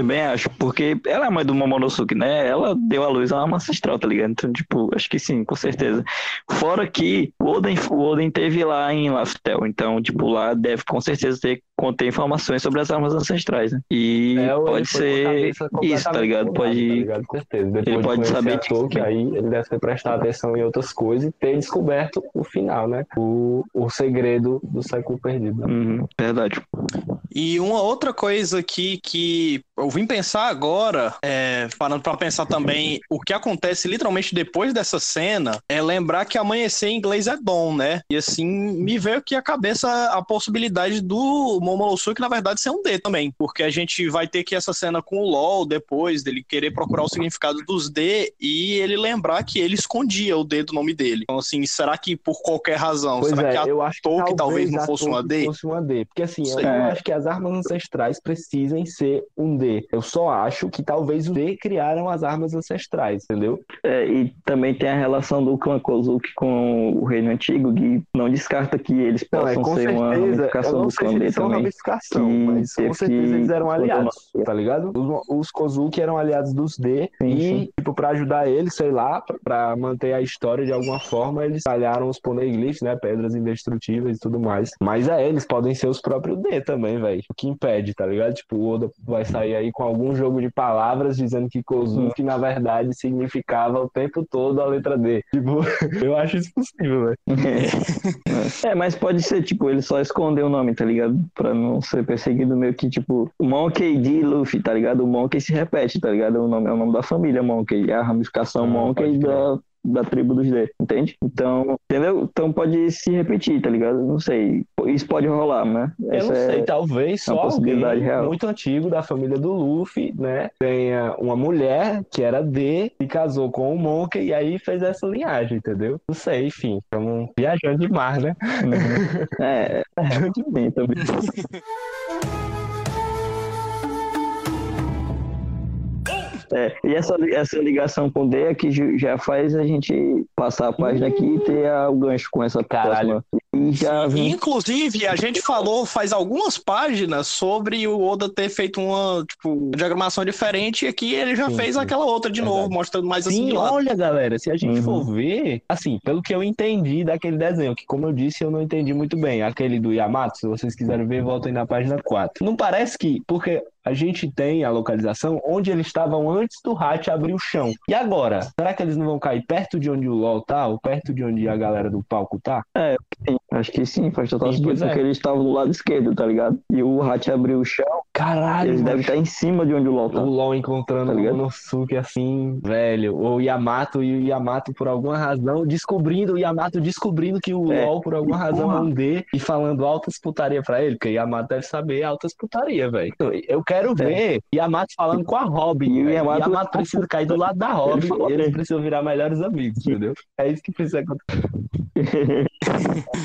Também acho, porque ela é a mãe do Momonosuke, né? Ela deu a luz a uma ancestral, tá ligado? Então, tipo, acho que sim, com certeza. Fora que o Oden, o Oden teve lá em Laftel, então, tipo, lá deve com certeza ter conter informações sobre as armas ancestrais, né? E É, pode ser isso, tá ligado? Pode. tá ligado? Com certeza. Depois Ele de pode saber a disso Tolkien, também. aí ele deve ter prestado atenção em outras coisas e ter descoberto o final, né? O, o segredo do século perdido. né? Uhum, verdade. E uma outra coisa aqui que eu vim pensar agora, é, parando pra pensar também, o que acontece literalmente depois dessa cena é lembrar que amanhecer em inglês é dom, né? E assim, me veio aqui à cabeça a possibilidade do Momonosuke, na verdade, ser um D também, porque a gente vai ter que essa cena com o LOL depois, dele querer procurar o significado dos D e ele lembrar que ele escondia o D do nome dele. Então, assim, será que por qualquer razão, Pois será é, que a eu acho que Tolkien talvez não fosse uma Tolkien D? fosse uma D. Porque assim, Sei. eu É. acho que as armas ancestrais precisem ser um D. Eu só acho que talvez o D criaram as armas ancestrais, entendeu? É, e também tem a relação do clã Kozuki com o reino antigo, que não descarta que eles Não, é possam ser uma certeza, eu ramificação do clã dele também. ramificação, mas com certeza eles eram aliados, tá ligado? Os, os Kozuki eram aliados dos D Sim, e, sim. tipo, pra ajudar eles, sei lá, pra, pra manter a história de alguma forma, eles talharam os poneglyphs, né, pedras indestrutíveis e tudo mais. Mas é, eles podem ser os próprios D também, velho. O que impede, tá ligado? Tipo, o Oda vai sair aí com algum jogo de palavras dizendo que Kozuki, na verdade, significava o tempo todo a letra D. Tipo, eu acho isso possível, velho. É, mas pode ser, tipo, ele só escondeu o nome, tá ligado? Pra não ser perseguido meio que, tipo, Monkey D. Luffy, tá ligado? O Monkey se repete, tá ligado? O nome é o nome da família Monkey, é a ramificação Ah, Monkey da, da tribo dos D, entende? Então, entendeu? Então pode se repetir, tá ligado? Não sei. Isso pode rolar, né? Eu Essa não é- sei, talvez é uma só possibilidade real. muito antigo da família do Luffy, né? Tenha uma mulher que era D, se casou com o Monkey e aí fez essa linhagem, entendeu? Não sei, enfim. Estamos viajando demais, né? Uhum. É, Viajando demais. também. É, e essa, essa ligação com o D é que já faz a gente passar a página aqui e ter a- o gancho com essa Caralho. próxima. Já vem Inclusive, a gente falou faz algumas páginas sobre o Oda ter feito uma tipo, diagramação diferente e aqui ele já Sim, fez sim. aquela outra de Verdade. novo, mostrando mais assim Sim, olha, galera, se a gente Uhum. for ver, assim, pelo que eu entendi daquele desenho, que como eu disse, eu não entendi muito bem, aquele do Yamato, se vocês quiserem ver, voltem na página 4. Não parece que, porque a gente tem a localização onde eles estavam antes do Hatch abrir o chão. E agora? Será que eles não vão cair perto de onde o LOL tá, ou perto de onde a galera do palco tá? Sim, acho que sim, faz total sentido, é. porque eles estavam do lado esquerdo, tá ligado? E o Hat abriu o chão, Caralho, eles devem macho. estar em cima de onde o LOL tá. O LOL encontrando Tá o? Momonosuke assim, velho. Ou o Yamato e o Yamato, por alguma razão, descobrindo, o Yamato descobrindo que o É. LOL, por alguma razão, é Porra. um D e falando altas putaria pra ele, porque o Yamato deve saber altas putaria, velho. Eu quero ver Yamato falando com a Robin. E o. Yamato- Yamato precisa cair do lado da Robin falou e eles precisam virar melhores amigos, entendeu? É isso que precisa acontecer.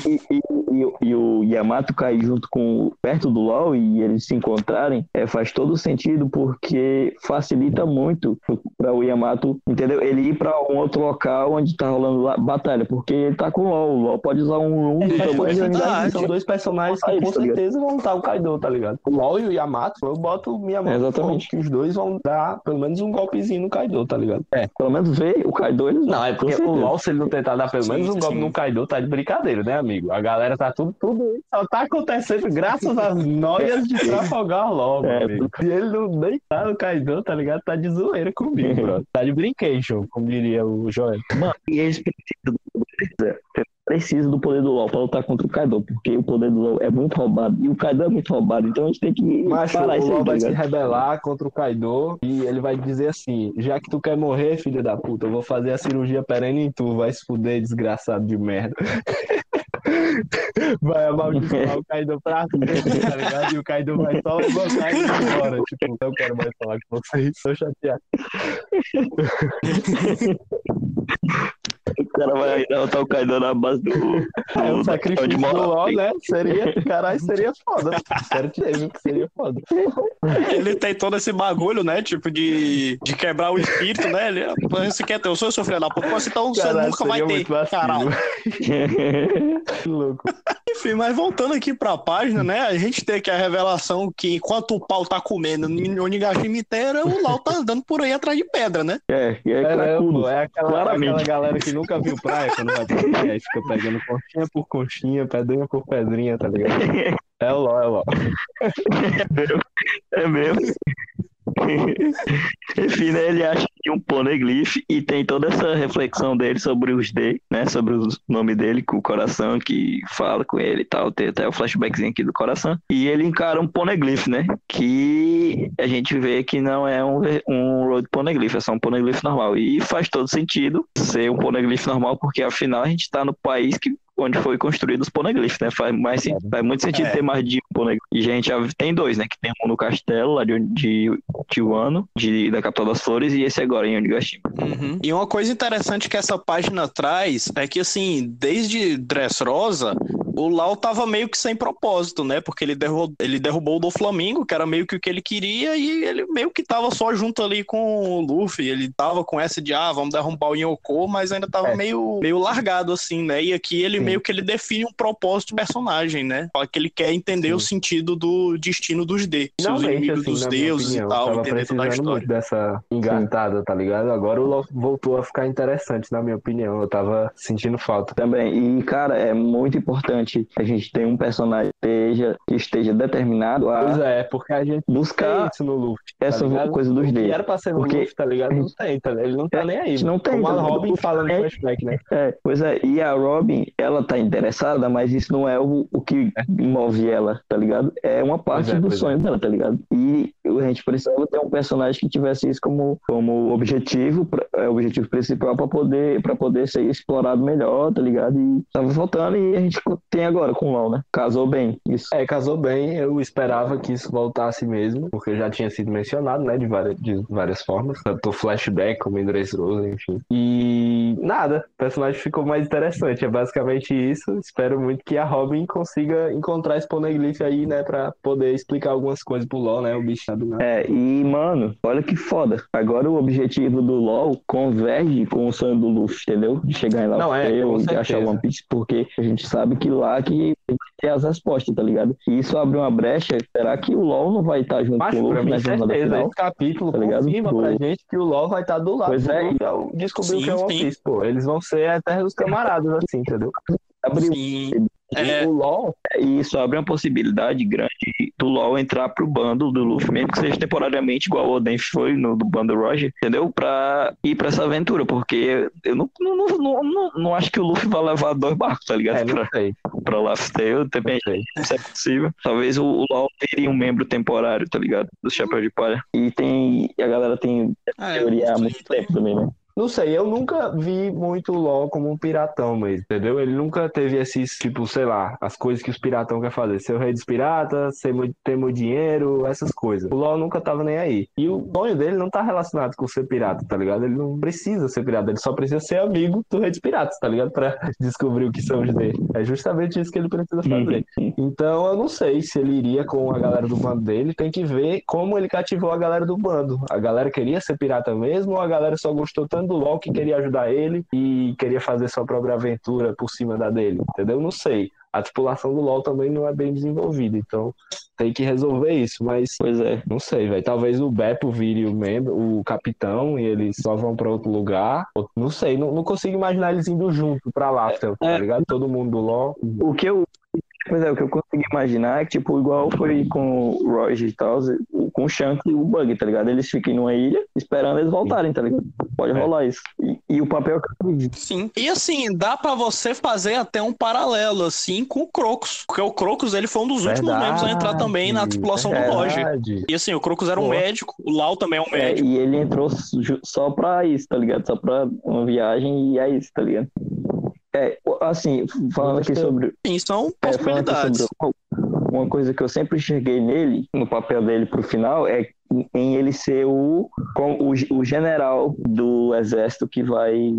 e, e- e o- e o Yamato cair junto com perto do LOL e eles se encontrarem é, faz todo sentido porque facilita muito para o Yamato, entendeu? Ele ir para um outro local onde tá rolando lá- batalha, porque ele tá com o LOL. O LOL pode usar um, um É, do faz tamanho toda da sentido. unidade. São dois personagens que Eles, com tá certeza vão estar o Kaido, tá ligado? O LOL e o Yamato, eu boto o Miyamoto. Exatamente. Que os dois vão dar pelo menos um golpezinho no Kaido, tá ligado? É. Pelo menos ver o Kaido eles Não, é porque o. LOL, se ele não tentar dar pelo Sim, menos um golpe sim. no Kaido, tá de brincadeira, né, amigo? A galera tá tudo, tudo só tá acontecendo graças às noias de Trafalgar LOL, meu É, amigo. Se ele não deitar no Kaido, tá ligado? Tá de zoeira comigo, bro. Tá de brincation, como diria o Joel. Mano, e eles precisam precisa, precisa do poder do LoL pra lutar contra o Kaido, porque o poder do LoL é muito roubado e o Kaido é muito roubado, então a gente tem que Mas o parar isso LOL aí, tá vai se rebelar contra o Kaido e ele vai dizer assim: já que tu quer morrer, filho da puta, eu vou fazer a cirurgia perene em tu, vai se fuder, desgraçado de merda. Vai amaldiçoar o Kaido pra sempre, tá ligado? E o Kaido vai só levantar e ir embora. Tipo, não quero mais falar com vocês, tô chateado. Cara vai derrotar o Kaido na base do. É, o do- sacrifício de do moral. LOL, né? Seria, caralho, seria foda. Quero te dizer que seria foda. Ele tem todo esse bagulho, né? Tipo, de, de quebrar o espírito, né? Ele, você quer ter, eu sou seu filho da puta, então você nunca vai ter. Caralho. Que louco. Enfim, mas voltando aqui pra página, né? A gente tem aqui a revelação que enquanto o pau tá comendo o Nigashima inteira, o Lau tá andando por aí atrás de pedra, né? É, e é, É, cracudo. pô, é aquela, Claramente. aquela galera que nunca viu praia quando vai pra praia, fica pegando conchinha por conchinha, pedrinha por pedrinha, tá ligado? É o LOL, é o LOL. É mesmo. Enfim, né, ele acha que um poneglyph e tem toda essa reflexão dele sobre os D, né? Sobre o nome dele, com o coração que fala com ele e tal. Tem até o flashbackzinho aqui do coração. E ele encara um poneglyph, né? Que a gente vê que não é um, um road poneglyph, é só um poneglyph normal. E faz todo sentido ser um poneglyph normal, porque afinal a gente tá no país que onde foi construído os poneglyphs, né? Faz, mais, sen- faz muito sentido É. ter mais de um poneglyph. E gente já tem dois, né? Que tem um no castelo lá de, de, de Wano, de, da capital das flores, e esse agora em Onigashima. Uhum. E uma coisa interessante que essa página traz é que, assim, desde Dressrosa, o Lau tava meio que sem propósito, né? Porque ele derrubou, ele derrubou o do Flamengo, que era meio que o que ele queria, e ele meio que tava só junto ali com o Luffy. Ele tava com essa de, ah, vamos derrubar o Yoko, mas ainda tava É. meio, meio largado, assim, né? E aqui ele Sim. meio que ele define um propósito do personagem, né? Fala que ele quer entender Sim. o sentido do destino dos D. Seus Finalmente, inimigos assim, dos deuses opinião, e tal, entender toda a história. muito dessa engatada, tá ligado? Agora o LOL voltou a ficar interessante, na minha opinião. Eu tava sentindo falta. Também, e cara, é muito importante que a gente tenha um personagem que esteja, que esteja determinado Pois a é, porque a gente buscar tem isso no Luffy. tá essa ligado? coisa dos O que D. era pra ser no Porque- Luffy, tá ligado? Não tem, tá ligado? Ele não tá nem aí. não tem, Como a? Robin fala no É. flashback, né? É, pois é, e a Robin, ela tá interessada, mas isso não é o, o que move ela, tá ligado? É uma parte Pois é, do pois é. sonho dela, tá ligado? E a gente precisava ter um personagem que tivesse isso como, como objetivo, é, objetivo principal pra poder, pra poder ser explorado melhor, tá ligado? E tava faltando e a gente tem agora com o LoL, né? Casou bem, isso. É, casou bem. Eu esperava que isso voltasse mesmo, porque já tinha sido mencionado, né, de várias, de várias formas. Tanto flashback como Dressrosa, enfim. E nada, o personagem ficou mais interessante. É basicamente isso. Espero muito que a Robin consiga encontrar esse poneglyph aí, né, pra poder explicar algumas coisas pro LoL, né, o bicho tá do nada. É, e mano, olha que foda. Agora o objetivo do LoL converge com o sonho do Luffy, entendeu? De chegar em lá Não, é, de achar. One Piece, porque a gente sabe que lá que vai ter as respostas, tá ligado? E isso abre uma brecha. Será que o LoL não vai estar junto Mas com o Luffy mim, na jornada certeza, final? esse capítulo tá ligado? confirma Do- pra gente que o LoL vai estar do lado Pois é, descobrir o sim, que é o One sim. Piece, pô. Eles vão ser eternos camaradas, assim, entendeu? Abriu Sim. É, O LoL, E isso abre uma possibilidade grande do LoL entrar pro bando do Luffy, mesmo que seja temporariamente, igual o Oden foi no do bando Roger, entendeu? Pra ir pra essa aventura, porque eu não, não, não, não, não, acho que o Luffy vai levar dois barcos, tá ligado? é, pra, sei, pra não depende sei. se é possível. Talvez o, o LoL teria um membro temporário, tá ligado? Do Chapéu de Palha. E tem. A galera tem é, teoria há muito sei. tempo também, né? Não sei, eu nunca vi muito o LoL como um piratão mesmo, entendeu? Ele nunca teve esses, tipo, sei lá, as coisas que os piratão querem fazer. Ser o rei dos piratas, ser, ter muito dinheiro, essas coisas. O LoL nunca tava nem aí. E o sonho dele não tá relacionado com ser pirata, tá ligado? Ele não precisa ser pirata, ele só precisa ser amigo do rei dos piratas, tá ligado? Pra descobrir o que são os dele. É justamente isso que ele precisa fazer. Então eu não sei se ele iria com a galera do bando dele. Tem que ver como ele cativou a galera do bando. A galera queria ser pirata mesmo ou a galera só gostou tanto do LoL que queria ajudar ele e queria fazer sua própria aventura por cima da dele? Entendeu? Não sei. A tripulação do LoL também não é bem desenvolvida, então tem que resolver isso, mas Pois é. não sei, velho. Talvez o Beppo vire o membro, o capitão, e eles só vão pra outro lugar. Não sei, não, não consigo imaginar eles indo junto pra lá, tá É. ligado? Todo mundo do LoL. O que eu. Pois é, o que eu consegui imaginar é que, tipo, igual foi com o Roger e tal, com o Shank e o Bug, tá ligado? Eles ficam numa ilha esperando eles voltarem, tá ligado? Pode É. rolar isso. E, e o papel que eu acredito. Sim. E assim, dá pra você fazer até um paralelo, assim, com o Crocus. Porque o Crocus, ele foi um dos últimos membros a entrar também na tripulação do Roger. Verdade. E assim, o Crocus era um Pô. médico, o Lau também é um É, médico. e ele entrou só pra isso, tá ligado? Só pra uma viagem e é isso, tá ligado? É, assim, falando aqui Gostei. sobre, Sim, são É, possibilidades. Paul, uma coisa que eu sempre enxerguei nele, no papel dele pro final, é em ele ser o, o, o general do exército que vai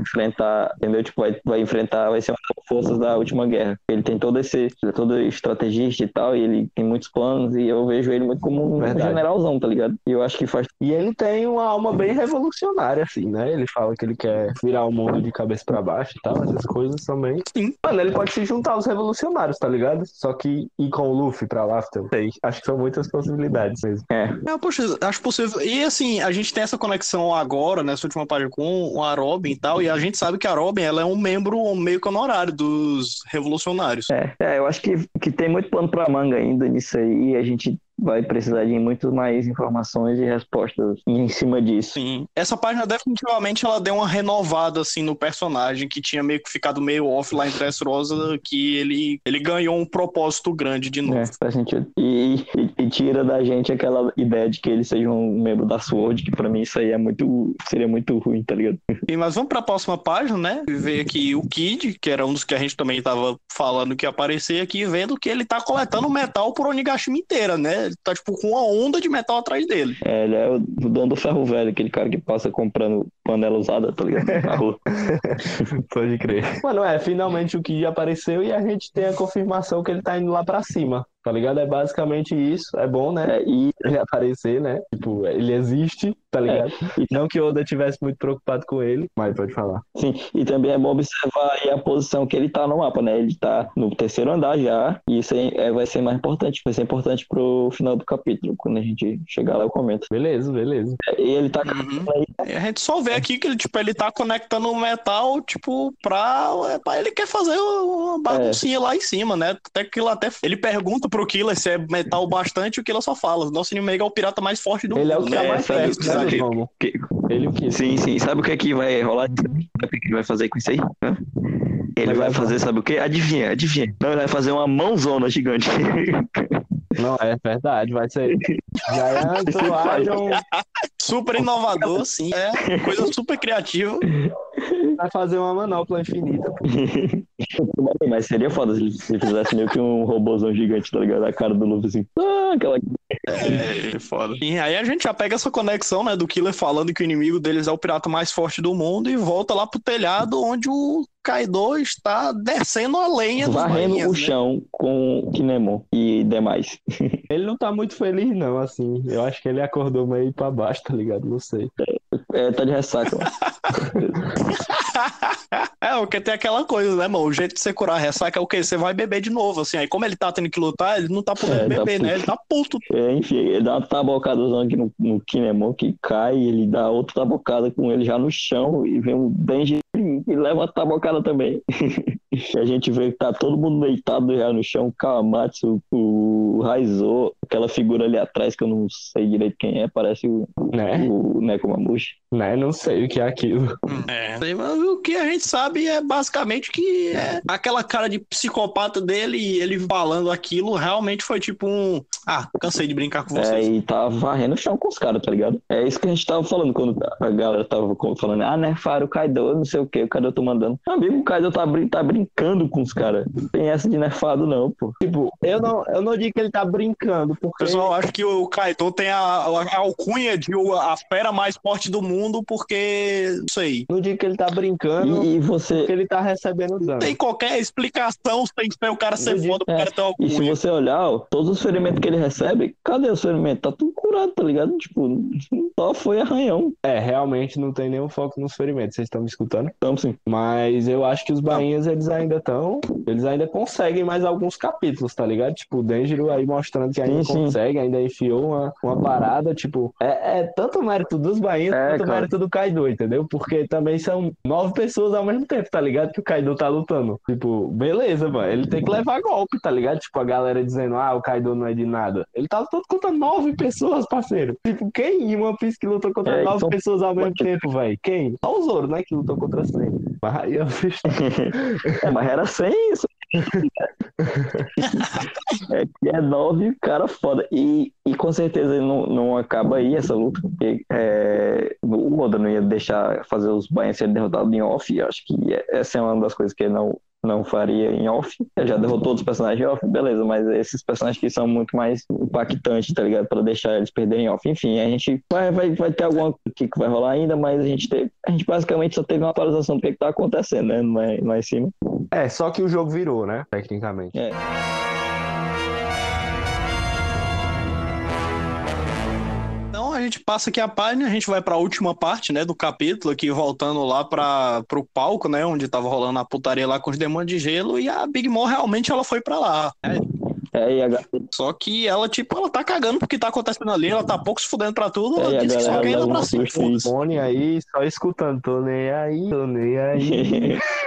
enfrentar, entendeu? Tipo, vai, vai enfrentar, vai ser uma das forças da última guerra. Ele tem todo esse, todo estrategista e tal, e ele tem muitos planos, e eu vejo ele muito como um Verdade. generalzão, tá ligado? E eu acho que faz. E ele tem uma alma bem revolucionária, assim, né? Ele fala que ele quer virar o mundo de cabeça pra baixo e tal, essas coisas também. Sim. Mano, ele pode se juntar aos revolucionários, tá ligado? Só que ir com o Luffy pra lá, então, sei. Acho que são muitas possibilidades mesmo. É, É, poxa, acho possível. E assim, a gente tem essa conexão agora, nessa última página, com a Robin e tal, e a gente sabe que a Robin ela é um membro meio que honorário dos revolucionários. é, é, eu acho que, que tem muito pano pra manga ainda nisso aí, e a gente vai precisar de muito mais informações e respostas em cima disso. Sim. Essa página definitivamente ela deu uma renovada assim no personagem que tinha meio que ficado meio off lá em Dressrosa, que ele ele ganhou um propósito grande de novo. É, faz sentido. E, e- e tira da gente aquela ideia de que ele seja um membro da SWORD, que pra mim isso aí é muito. seria muito ruim, tá ligado? E, mas vamos para a próxima página, né? Ver aqui o Kid, que era um dos que a gente também tava falando que ia aparecer aqui, vendo que ele tá coletando metal por Onigashima inteira, né? Ele tá tipo com uma onda de metal atrás dele. É, ele é o dono do ferro velho, aquele cara que passa comprando panela usada, tá ligado? Na rua. Pode crer. Mano, é, finalmente o Kid apareceu e a gente tem a confirmação que ele tá indo lá pra cima. Tá ligado? É basicamente isso. É bom, né? É, e Ele aparecer, né? Tipo, ele existe, tá ligado? e- Não que o Oda tivesse muito preocupado com ele, mas pode falar. Sim, e também é bom observar aí a posição que ele tá no mapa, né? Ele tá no terceiro andar já, e isso aí é- vai ser mais importante, vai ser importante pro final do capítulo, quando a gente chegar lá eu comento. Beleza, beleza. E ele tá E a gente só vê aqui que ele, tipo, ele tá conectando o metal, tipo, pra. é, Ele quer fazer uma baguncinha lá em cima, né? Até que ele até. Ele pergunta pro Killer se é metal bastante, e o Killer só fala. Nosso inimigo é o pirata mais forte do Ele é o mundo. que é né? mais sabe, perto, sabe? Momo? Que- Ele o Kid. Sim, sim. Sabe o que é que vai rolar? Sabe o que ele vai fazer com isso aí? Hã? Ele vai vai fazer, sabe o quê? Adivinha, adivinha. Não, ele vai fazer uma mãozona gigante. Não, é verdade, vai ser. Já é Super inovador, sim. É coisa super criativa. Vai fazer uma manopla infinita. Mas seria foda se ele, se ele fizesse meio que um robôzão gigante, tá ligado? A cara do Luffy assim. Ah, aquela... É, foda. E aí a gente já pega essa conexão, né, do Killer falando que o inimigo deles é o pirata mais forte do mundo e volta lá pro telhado onde o Kaido está descendo a lenha Varrendo bainhas, o né? chão com o Kinemon e demais. Ele não tá muito feliz, não, assim. Eu acho que ele acordou meio pra baixo, tá ligado? Não sei. É, tá de ressaca. É, porque tem aquela coisa, né, mano? O jeito de você curar a ressaca é o quê? Você vai beber de novo, assim. Aí, como ele tá tendo que lutar, ele não tá podendo É, tá beber, né? puto. Ele tá puto. É, enfim, ele dá uma tabocadazão aqui no, no Kinemon que cai, ele dá outra tabocada com ele já no chão e vem um Denji e leva uma tabocada também. a gente vê que tá todo mundo deitado já no chão, o Kawamatsu, o Raizo, aquela figura ali atrás que eu não sei direito quem é, parece o, Né? o Nekomamushi. Né? Não sei o que é aquilo. É. Mas o que a gente sabe é basicamente que é aquela cara de psicopata dele e ele falando aquilo realmente foi tipo um. Ah, cansei de brincar com É, vocês. e tá varrendo o chão com os caras, tá ligado? É isso que a gente tava falando quando a galera tava falando, ah, nerfaram o Kaido, não sei o que, o Kaido eu tô mandando. Meu amigo, o Kaido tá, brin- tá brincando com os caras. Não tem essa de nerfado, não, pô. Tipo, eu não, eu não digo que ele tá brincando, O porque. pessoal acha que o Kaido tem a, a alcunha de o- a fera mais forte do mundo porque. Não sei. Não digo que ele tá brincando, E, e você. porque ele tá recebendo dano. Tem qualquer explicação sem ser o cara ser foda pro é, cara ter uma E se alcunha. você olhar, ó, todos os ferimentos que ele recebe, cadê os ferimentos? Tá tudo curado, tá ligado? Tipo, só foi arranhão. É, realmente não tem nenhum foco nos ferimentos, vocês estão me escutando? Então, assim, Mas eu acho que os bainhas, eles ainda estão. Eles ainda conseguem mais alguns capítulos, tá ligado? Tipo, o Denjiro aí mostrando que ainda Sim, sim. consegue, ainda enfiou uma, uma parada. Tipo, é, é tanto mérito dos bainhas É, quanto cara. mérito do Kaido, entendeu? Porque também são nove pessoas ao mesmo tempo, tá ligado? Que o Kaido tá lutando. Tipo, beleza, mano. Ele tem que levar golpe, tá ligado? Tipo, a galera dizendo, ah, o Kaido não é de nada. Ele tá lutando contra nove pessoas, parceiro. Tipo, quem em One Piece que lutou contra É, nove então- pessoas ao mesmo tempo, velho? Quem? Só o Zoro, né? Que lutou contra cem. Mas aí eu é, mas era sem isso. é que é nove cara foda. E, e com certeza não, não acaba aí essa luta, porque é, o Oda não ia deixar fazer os banhos serem derrotados em off. Acho que essa é uma das coisas que ele não, não faria em off. Ele já derrotou os personagens em off, beleza, mas esses personagens que são muito mais impactantes, tá ligado? Pra deixar eles perderem off. Enfim, a gente vai, vai, vai ter alguma que, que vai rolar ainda, mas a gente teve, a gente basicamente só teve uma atualização do que, que tá acontecendo, né? Lá, lá em cima. É, só que o jogo virou, né? Tecnicamente. É. gente passa aqui a página, a gente vai pra última parte, né, do capítulo, aqui voltando lá para pro palco, né, onde tava rolando a putaria lá com os demônios de gelo e a Big Mom realmente ela foi pra lá. né? É, e a, Só que ela, tipo, ela tá cagando porque tá acontecendo ali, ela tá pouco se fudendo pra tudo, É, ela a disse que só galera quer ir lá dá pra cima. Fone aí, só escutando. Tô nem aí, tô nem aí.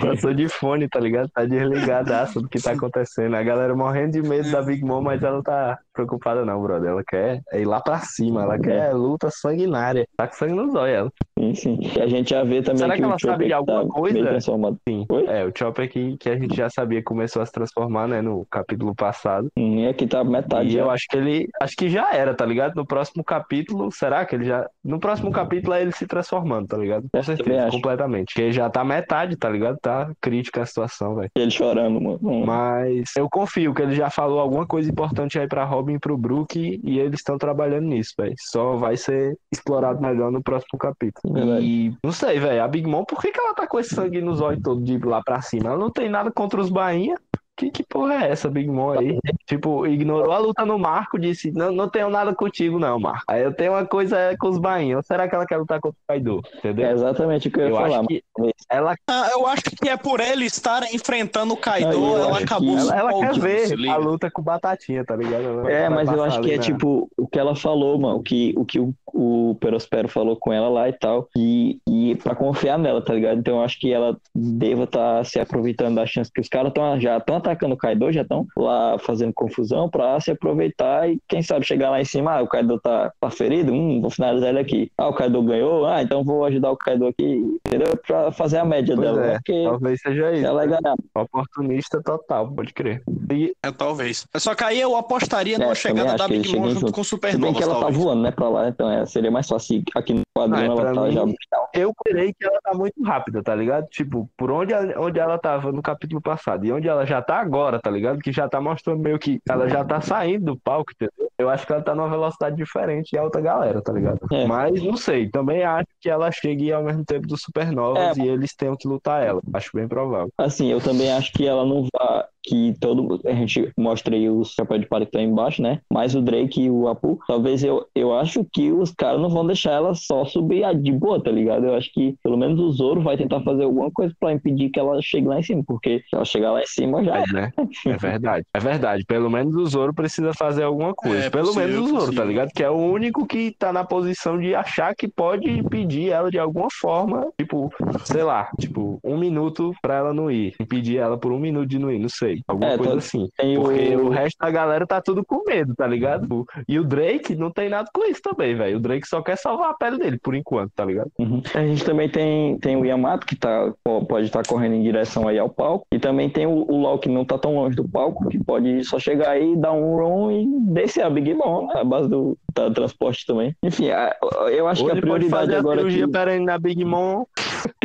Passou de fone, tá ligado? Tá desligadaço do que tá acontecendo. A galera morrendo de medo da Big Mom, mas ela não tá preocupada não, brother. Ela quer ir lá pra cima, ela quer luta sanguinária. Tá com sangue nos olhos, ela. Sim, sim. E a gente já vê também Será que, que o ela sabe Chopper de alguma tá coisa? transformado. Sim. Oi? É, o Chopper que, que a gente já sabia que começou a se transformar, né, no capítulo passado. Hum, E aqui tá metade. E já. eu acho que ele. Acho que já era, tá ligado? No próximo capítulo, será que ele já. No próximo capítulo é ele se transformando, tá ligado? Com Eu certeza, completamente. Porque já tá metade, tá ligado? Tá crítica a situação, velho. Ele chorando, mano. Hum. Mas eu confio que ele já falou alguma coisa importante aí pra Robin e pro Brook e eles estão trabalhando nisso, velho. Só vai ser explorado melhor no próximo capítulo. Verdade. E não sei, velho. A Big Mom, por que, que ela tá com esse sangue nos olhos todo de lá pra cima? Ela não tem nada contra os bainha. Que, que porra é essa, Big Mom aí? Tipo, ignorou a luta no Marco, disse: Não, não tenho nada contigo, não, Marco. Aí eu tenho uma coisa com os bainhas. Ou será que ela quer lutar contra o Kaido? Entendeu? É exatamente o que eu ia eu falar. acho que ela, Ah, eu acho que é por ele estar enfrentando o Kaido, eu ela acabou ela, ela quer ver a luta com Batatinha, tá ligado? Ela É, mas eu acho que é na- tipo o que ela falou, mano, o que o, que o, o Perospero falou com ela lá e tal, e, e pra confiar nela, tá ligado? Então eu acho que ela deva estar se aproveitando da chance que os caras tão, já estão atacando o Kaido, já estão lá fazendo confusão pra se aproveitar e quem sabe chegar lá em cima, ah, o Kaido tá, tá ferido, hum, vou finalizar ele aqui. Ah, o Kaido ganhou, ah, então vou ajudar o Kaido aqui, entendeu? Pra fazer a média Pois dela, é? Porque Talvez seja isso. ela é ganhar. Oportunista total, pode crer. E É, talvez. Só que aí eu apostaria É, numa chegada da Big Mom junto junto. com o Se bem Supernova, que ela tá talvez. voando, né, pra lá, então é, seria mais fácil aqui no quadrinho Ah, é, ela tá mim- já eu creio que ela tá muito rápida, tá ligado? Tipo, por onde ela, onde ela tava no capítulo passado e onde ela já tá agora, tá ligado? Que já tá mostrando meio que ela já tá saindo do palco, entendeu? Eu acho que ela tá numa velocidade diferente da outra galera, tá ligado? É. Mas não sei, também acho que ela chegue ao mesmo tempo dos supernovas É. e eles tenham que lutar ela. Acho bem provável. Assim, eu também acho que ela não vai. Que todo. A gente mostra aí os chapéus de palha que estão embaixo, né? Mas o Drake e o Apu, talvez eu, eu acho que os caras não vão deixar ela só subir a de boa, tá ligado? Eu acho que pelo menos o Zoro vai tentar fazer alguma coisa pra impedir que ela chegue lá em cima, porque se ela chegar lá em cima já É, né? É verdade. É verdade. Pelo menos o Zoro precisa fazer alguma coisa. É, Pelo possível, menos o Zoro, possível. tá ligado? Que é o único que tá na posição de achar que pode impedir ela de alguma forma. Tipo, sei lá, tipo, um minuto pra ela não ir. Impedir ela por um minuto de não ir, não sei. Alguma É, coisa tá- assim. Tem Porque o. o resto da galera tá tudo com medo, tá ligado? E o Drake não tem nada com isso também, velho. O Drake só quer salvar a pele dele, por enquanto, tá ligado? Uhum. A gente também tem, tem o Yamato, que tá, po- pode estar correndo em direção aí ao palco. E também tem o, o Law, que não tá tão longe do palco, que pode só chegar aí, dar um run e descer a Big Mom, né? a base do tá, transporte também. Enfim, a- eu acho Ou que a prioridade fazer a agora cirurgia aqui... pera aí na Big Mom.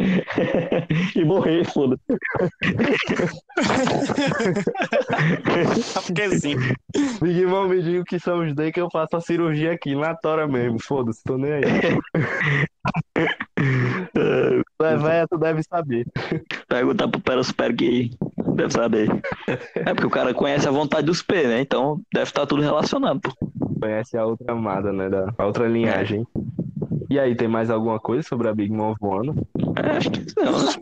e morrer, foda Porque sim. Big Mom me diga que são os day que eu faço a cirurgia aqui, na tora mesmo. Foda-se, tô nem aí. Tu é véia, tu deve saber. Perguntar pro Perospero que deve saber. É porque o cara conhece a vontade dos P, né? Então deve estar tudo relacionado, pô. Conhece a outra amada, né? Da a outra linhagem. E aí, tem mais alguma coisa sobre a Big Mom voando? É, acho que não, né?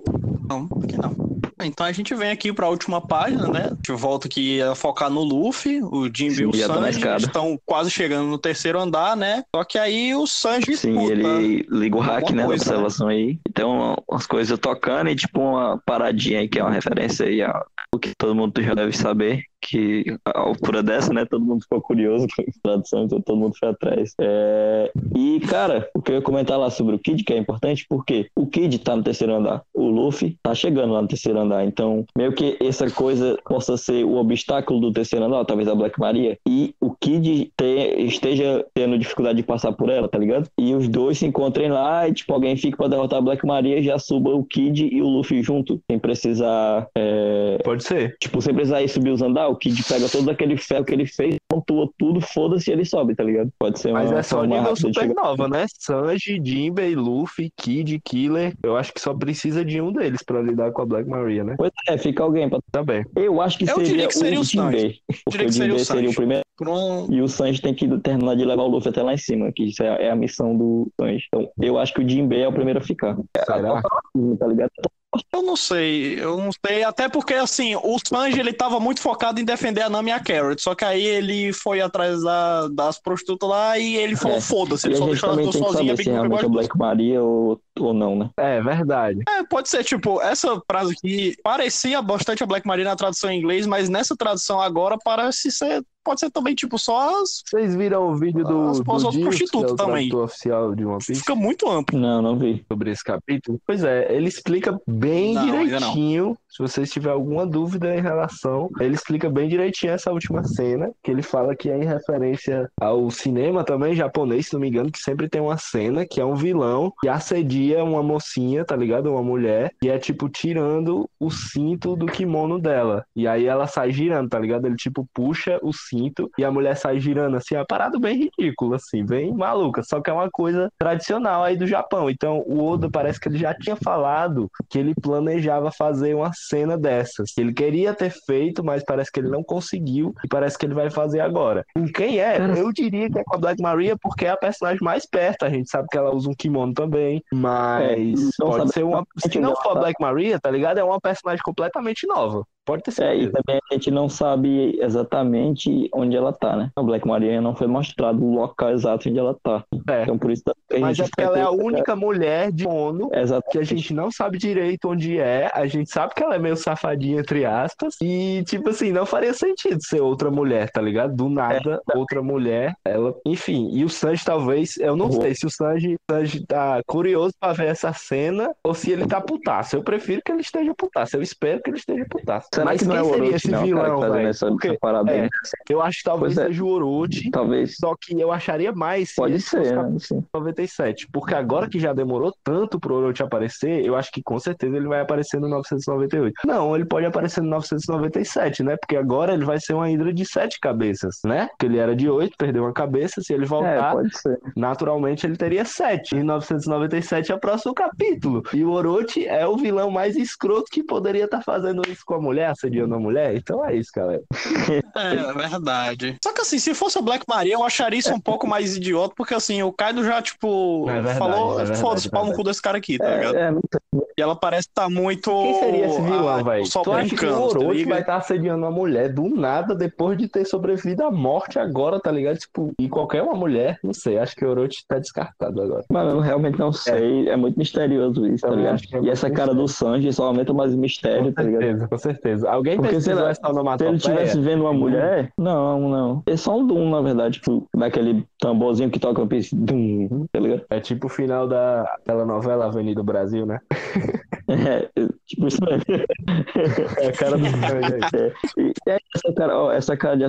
Não, que não. Então a gente vem aqui pra última página, né? A gente volta aqui a focar no Luffy, o Jinbe e o na Sanji estão quase chegando no terceiro andar, né? Só que aí o Sanji Sim, escuta. ele liga o hack, né, coisa, observação aí. Então, umas coisas tocando e tipo uma paradinha aí, que é uma referência aí ao o que todo mundo já deve saber, que a altura dessa, né, todo mundo ficou curioso com a tradução, então todo mundo foi atrás. É, E, cara, o que eu ia comentar lá sobre o Kid, que é importante, porque o Kid tá no terceiro andar, o Luffy tá chegando lá no terceiro andar, então meio que essa coisa possa ser o obstáculo do terceiro andar, talvez a Black Maria, e Kid te- esteja tendo dificuldade de passar por ela, tá ligado? E os dois se encontrem lá e, tipo, alguém fica pra derrotar a Black Maria e já suba o Kid e o Luffy junto, sem precisar, é, Pode ser. tipo, sem precisar ir subir os andar, o Kid pega todo aquele ferro que ele fez, pontua tudo, foda-se e ele sobe, tá ligado? Pode ser uma Mas é só nível supernova, né? Sanji, Jinbei, Luffy, Kid, Killer. Eu acho que só precisa de um deles pra lidar com a Black Maria, né? Pois é, fica alguém pra... Também. Eu acho que Eu seria, diria que seria o Jinbei, porque o que seria o Jinbei seria o primeiro Por. E o Sanji tem que terminar de levar o Luffy até lá em cima, que isso é, é a missão do Sanji. Então, eu acho que o Jinbei é o primeiro a ficar. Será? Tá ligado? Eu não sei, eu não sei. Até porque, assim, o Sanji, ele tava muito focado em defender a Nami e a Carrot. Só que aí ele foi atrás da- das prostitutas lá e ele falou, É. foda-se, ele só deixou as também duas sozinhas, se bem que realmente é. Black Maria ou, ou não, né? É, verdade. É, pode ser, tipo, essa frase aqui parecia bastante a Black Maria na tradução em inglês, mas nessa tradução agora parece ser. Pode ser também, tipo, só as. Vocês viram o vídeo do, As do Dio, que é prostitutas o também. oficial de One Piece? Fica muito amplo. Não, não vi. sobre esse capítulo? Pois é, ele explica bem não. direitinho. Se vocês tiverem alguma dúvida em relação, ele explica bem direitinho essa última cena, que ele fala que é em referência ao cinema também japonês, se não me engano, que sempre tem uma cena que é um vilão que assedia uma mocinha, tá ligado? Uma mulher, e é tipo tirando o cinto do kimono dela. E aí ela sai girando, tá ligado? Ele tipo puxa o cinto e a mulher sai girando assim, é uma parada bem ridícula assim, bem maluca, só que é uma coisa tradicional aí do Japão. Então, o Oda parece que ele já tinha falado que ele planejava fazer uma cena dessas. que Ele queria ter feito, mas parece que ele não conseguiu e parece que ele vai fazer agora. Com quem é? Eu diria que é com a Black Maria porque é a personagem mais perto. A gente sabe que ela usa um kimono também, mas não pode sabe ser uma. Se não for a Black Maria, tá ligado? É uma personagem completamente nova. Pode ter É, e também a gente não sabe exatamente onde ela tá, né? A Black Maria não foi mostrado o local exato onde ela tá. É. Então, por isso que a Mas gente é porque ela é a única mulher de ONU Exatamente. que a gente não sabe direito onde é, a gente sabe que ela é meio safadinha, entre aspas, e, tipo assim, não faria sentido ser outra mulher, tá ligado? Do nada, outra mulher, ela, enfim, e o Sanji talvez, eu não sei se o Sanji, Sanji tá curioso pra ver essa cena, ou se ele tá putaço, eu prefiro que ele esteja putaço, eu espero que ele esteja putaço. Será Mas que não quem é o seria Orochi, esse não, cara, vilão, fazendo velho? essa, Porque essa parada aí? é, eu acho que talvez Pois é. seja o Orochi, Talvez. só que eu acharia mais Pode ser, né? Sim. 97. Porque agora que já demorou tanto pro Orochi aparecer, eu acho que com certeza ele vai aparecer no 998. Não, ele pode aparecer no 997, né? Porque agora ele vai ser uma hidra de sete cabeças, né? Porque ele era de oito, perdeu uma cabeça. Se ele É, voltar, pode ser. naturalmente ele teria sete. Em 997 é o próximo capítulo. E o Orochi é o vilão mais escroto que poderia estar fazendo isso com a mulher, assediando a mulher. Então é isso, galera. É, é verdade. Só que assim, se fosse a Black Maria, eu acharia isso um pouco mais idiota, porque assim, o Kaido já, tipo, É verdade, falou, é foda-se, é pau no cu desse cara aqui, tá ligado? É, é, não sei. E ela parece estar muito. Quem seria esse vilão, ah, velho? Só Tu acha que o tá Orochi ligado? vai estar assediando uma mulher do nada depois de ter sobrevivido à morte agora, tá ligado? Tipo, e qualquer uma mulher, não sei, acho que o Orochi tá descartado agora. Mano, eu realmente não sei. É, muito misterioso isso, tá ligado? é E muito essa cara do Sanji só aumenta mais o mistério, Com tá ligado? certeza, com certeza. Alguém Porque, pesquisou lá, essa Se ele onomatopeia? estivesse vendo uma mulher, não, não. É só um Doom, na verdade, tipo, daquele tamborzinho que toca o piso, Doom, tá ligado? É tipo o final da telenovela Avenida Brasil, né? É, tipo isso mesmo. É a cara do. É, e essa cara, ó, essa cara de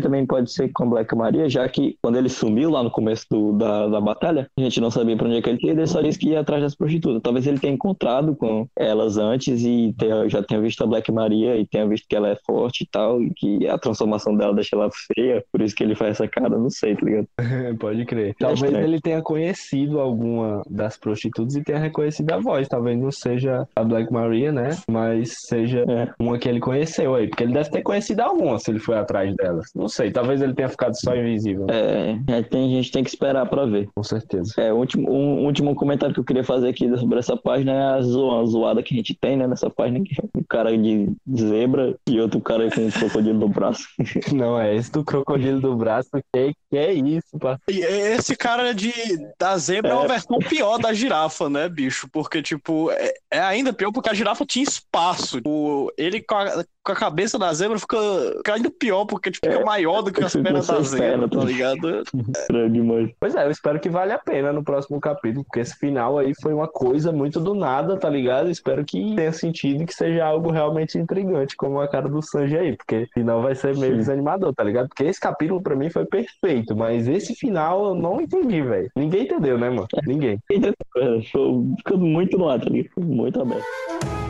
também pode ser com Black Maria, já que quando ele sumiu lá no começo do- da, da batalha, a gente não sabia pra onde é que ele ia, ele só disse que ia atrás das prostitutas. Talvez ele tenha encontrado com elas antes e já tenha visto a Black Maria e tenha visto que ela é forte e tal, e que a transformação dela deixa ela feia, por isso que ele faz essa cara, não sei, tá ligado? Pode crer. Talvez estranho. ele tenha conhecido alguma das prostitutas e tenha reconhecido a voz. Talvez não seja a Black Maria, né? Mas seja É. uma que ele conheceu aí. Porque ele deve ter conhecido alguma se ele foi atrás delas. Não sei. Talvez ele tenha ficado só invisível. É, é, tem, a gente tem que esperar pra ver. Com certeza. É, o último, um último comentário que eu queria fazer aqui sobre essa página é a, zo- a zoada que a gente tem, né, nessa página, que é um cara de zebra e outro cara com um crocodilo no braço. Não, é esse do crocodilo do braço. Que, que é isso? E esse cara de, da zebra é. uma versão pior da girafa, né, bicho? Porque, tipo, é, é ainda pior porque a girafa girafa tinha espaço. O, ele com a, com a cabeça da zebra fica, fica ainda pior, porque tipo, fica maior do que as pernas da zebra, perna, tá tá ligado? Estranho demais. Pois é, eu espero que valha a pena no próximo capítulo, porque esse final aí foi uma coisa muito do nada, tá ligado? Eu espero que tenha sentido e que seja algo realmente intrigante, como a cara do Sanji aí, porque senão vai ser meio Sim. desanimador, tá ligado? Porque esse capítulo pra mim foi perfeito, mas esse final eu não entendi, velho. Ninguém entendeu, né, mano? Ninguém. É, Ficou ficando muito no ar, tá ligado? Muito aberto.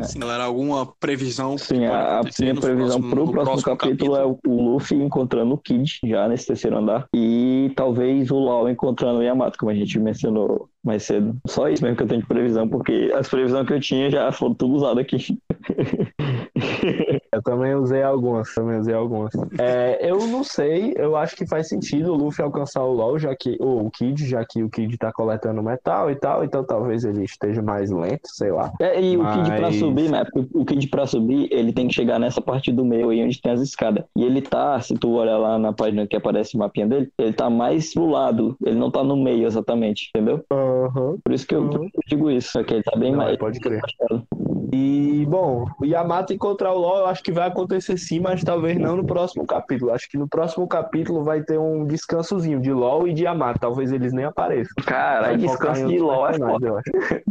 Assim, galera, alguma previsão? Sim, a, minha previsão próximo- pro no próximo, capítulo, é o o Luffy encontrando o Kid já nesse terceiro andar. E talvez o Law encontrando o Yamato, como a gente mencionou mais cedo. Só isso mesmo que eu tenho de previsão, porque as previsões que eu tinha já foram tudo usadas aqui. Também usei algumas, também usei algumas. É, eu não sei, eu acho que faz sentido o Luffy alcançar o LoL, já que, ou o Kid, já que o Kid tá coletando metal e tal, então talvez ele esteja mais lento, sei lá. É, e o Kid pra Mas- subir, né? O Kid pra subir, ele tem que chegar nessa parte do meio aí onde tem as escadas. E ele tá, se tu olhar lá na página que aparece o mapinha dele, ele tá mais pro lado. Ele não tá no meio exatamente, entendeu? Aham. Por isso que eu, Uhum. digo isso. Só que ele tá bem Não, mais. pode crer. E, bom, o Yamato encontrar o LoL eu acho que vai acontecer sim, mas talvez não no próximo capítulo. Acho que no próximo capítulo vai ter um descansozinho de LoL e de Yamato. Talvez eles nem apareçam. Focar descanso de LOL é foda. eu acho.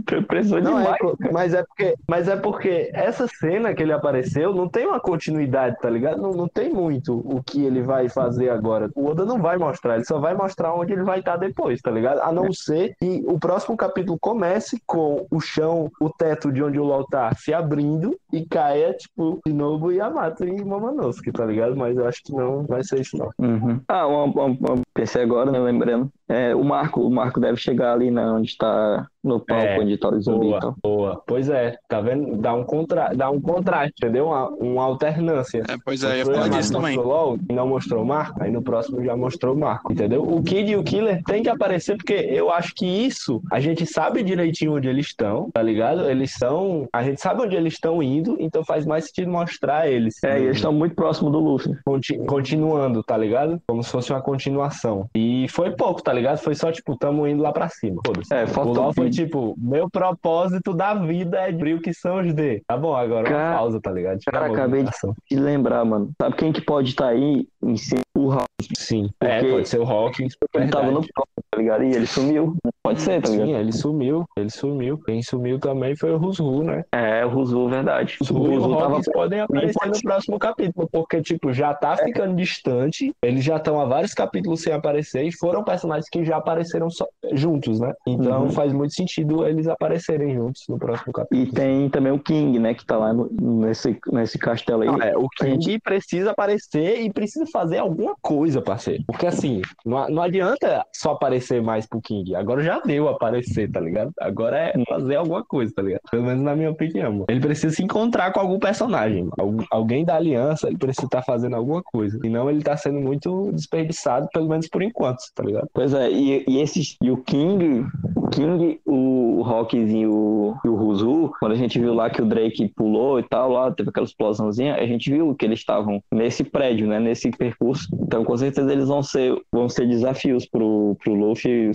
Não, é, demais. co- mas, é porque, mas é porque essa cena que ele apareceu não tem uma continuidade, tá ligado? Não, não tem muito o que ele vai fazer agora. O Oda não vai mostrar, ele só vai mostrar onde ele vai estar depois, tá ligado? A não ser que o próximo capítulo comece com o chão, o teto de onde o LOL tá se abrindo e caia, tipo, de novo Yamato e Momonosuke, tá ligado? Mas eu acho que não vai ser isso, não. Uhum. Ah, uma, uma- uma- pensei agora, né? Lembrando. É, o Marco, o Marco deve chegar ali, né? Onde tá no palco, É, onde tá o zumbi Boa, tal. boa. Pois é, tá vendo? Dá um, contra... Dá um contraste, entendeu? Uma, uma alternância. É, pois é, eu ia Mostrou falar disso também. mostrou LOL e não mostrou o Marco, aí no próximo já mostrou o Marco, entendeu? O Kid e o Killer tem que aparecer porque eu acho que isso a gente sabe direitinho onde eles estão, tá ligado? Eles são. A gente sabe onde eles estão indo, então faz mais sentido mostrar eles. É, e eles estão muito próximos do Luffy. Conti- continuando, tá ligado? Como se fosse uma continuação. E foi pouco, tá ligado? Foi só tipo, tamo indo lá pra cima. Foda-se. É, O faltou LOL foi tipo, meu propósito da vida é descobrir o que são os D. Tá bom, agora uma Cara- pausa, tá ligado? Tira cara, acabei de- de lembrar, mano. Sabe quem que pode estar aí em cima? O Raul. Sim. É, pode ser o Hawkins. Ele tava no palco, tá ligado? E ele sumiu. Pode ser, tá ligado? Sim, ele sumiu, ele sumiu. Quem sumiu também foi o Rusru, né? É, o Ruzu, verdade. O Rusru tava Hawkins podem aparecer pode no próximo capítulo, porque, tipo, já tá ficando distante, eles já estão há vários capítulos sem aparecer e foram personagens que já apareceram só- juntos, né? Então Uhum. faz muito sentido eles aparecerem juntos no próximo capítulo. E tem também o King, né? Que tá lá no- nesse, nesse castelo aí. Não, é, o gente- King precisa aparecer e precisa fazer alguma coisa, parceiro. Porque assim, não, não adianta só aparecer mais pro King. Agora já deu aparecer, tá ligado? Agora é fazer alguma coisa, tá ligado? Pelo menos na minha opinião. mano. Ele precisa se encontrar com algum personagem. Algum- alguém da aliança, ele precisa estar fazendo alguma coisa. Senão ele tá sendo muito desperdiçado, pelo menos por enquanto, tá ligado? Pois é, e, e esses. E o King, o King, o Hawkins e o, e o Ruzu, quando a gente viu lá que o Drake pulou e tal, lá teve aquela explosãozinha, a gente viu que eles estavam nesse prédio, né? Nesse percurso. Então, com certeza, eles vão ser, vão ser desafios pro, pro Luffy,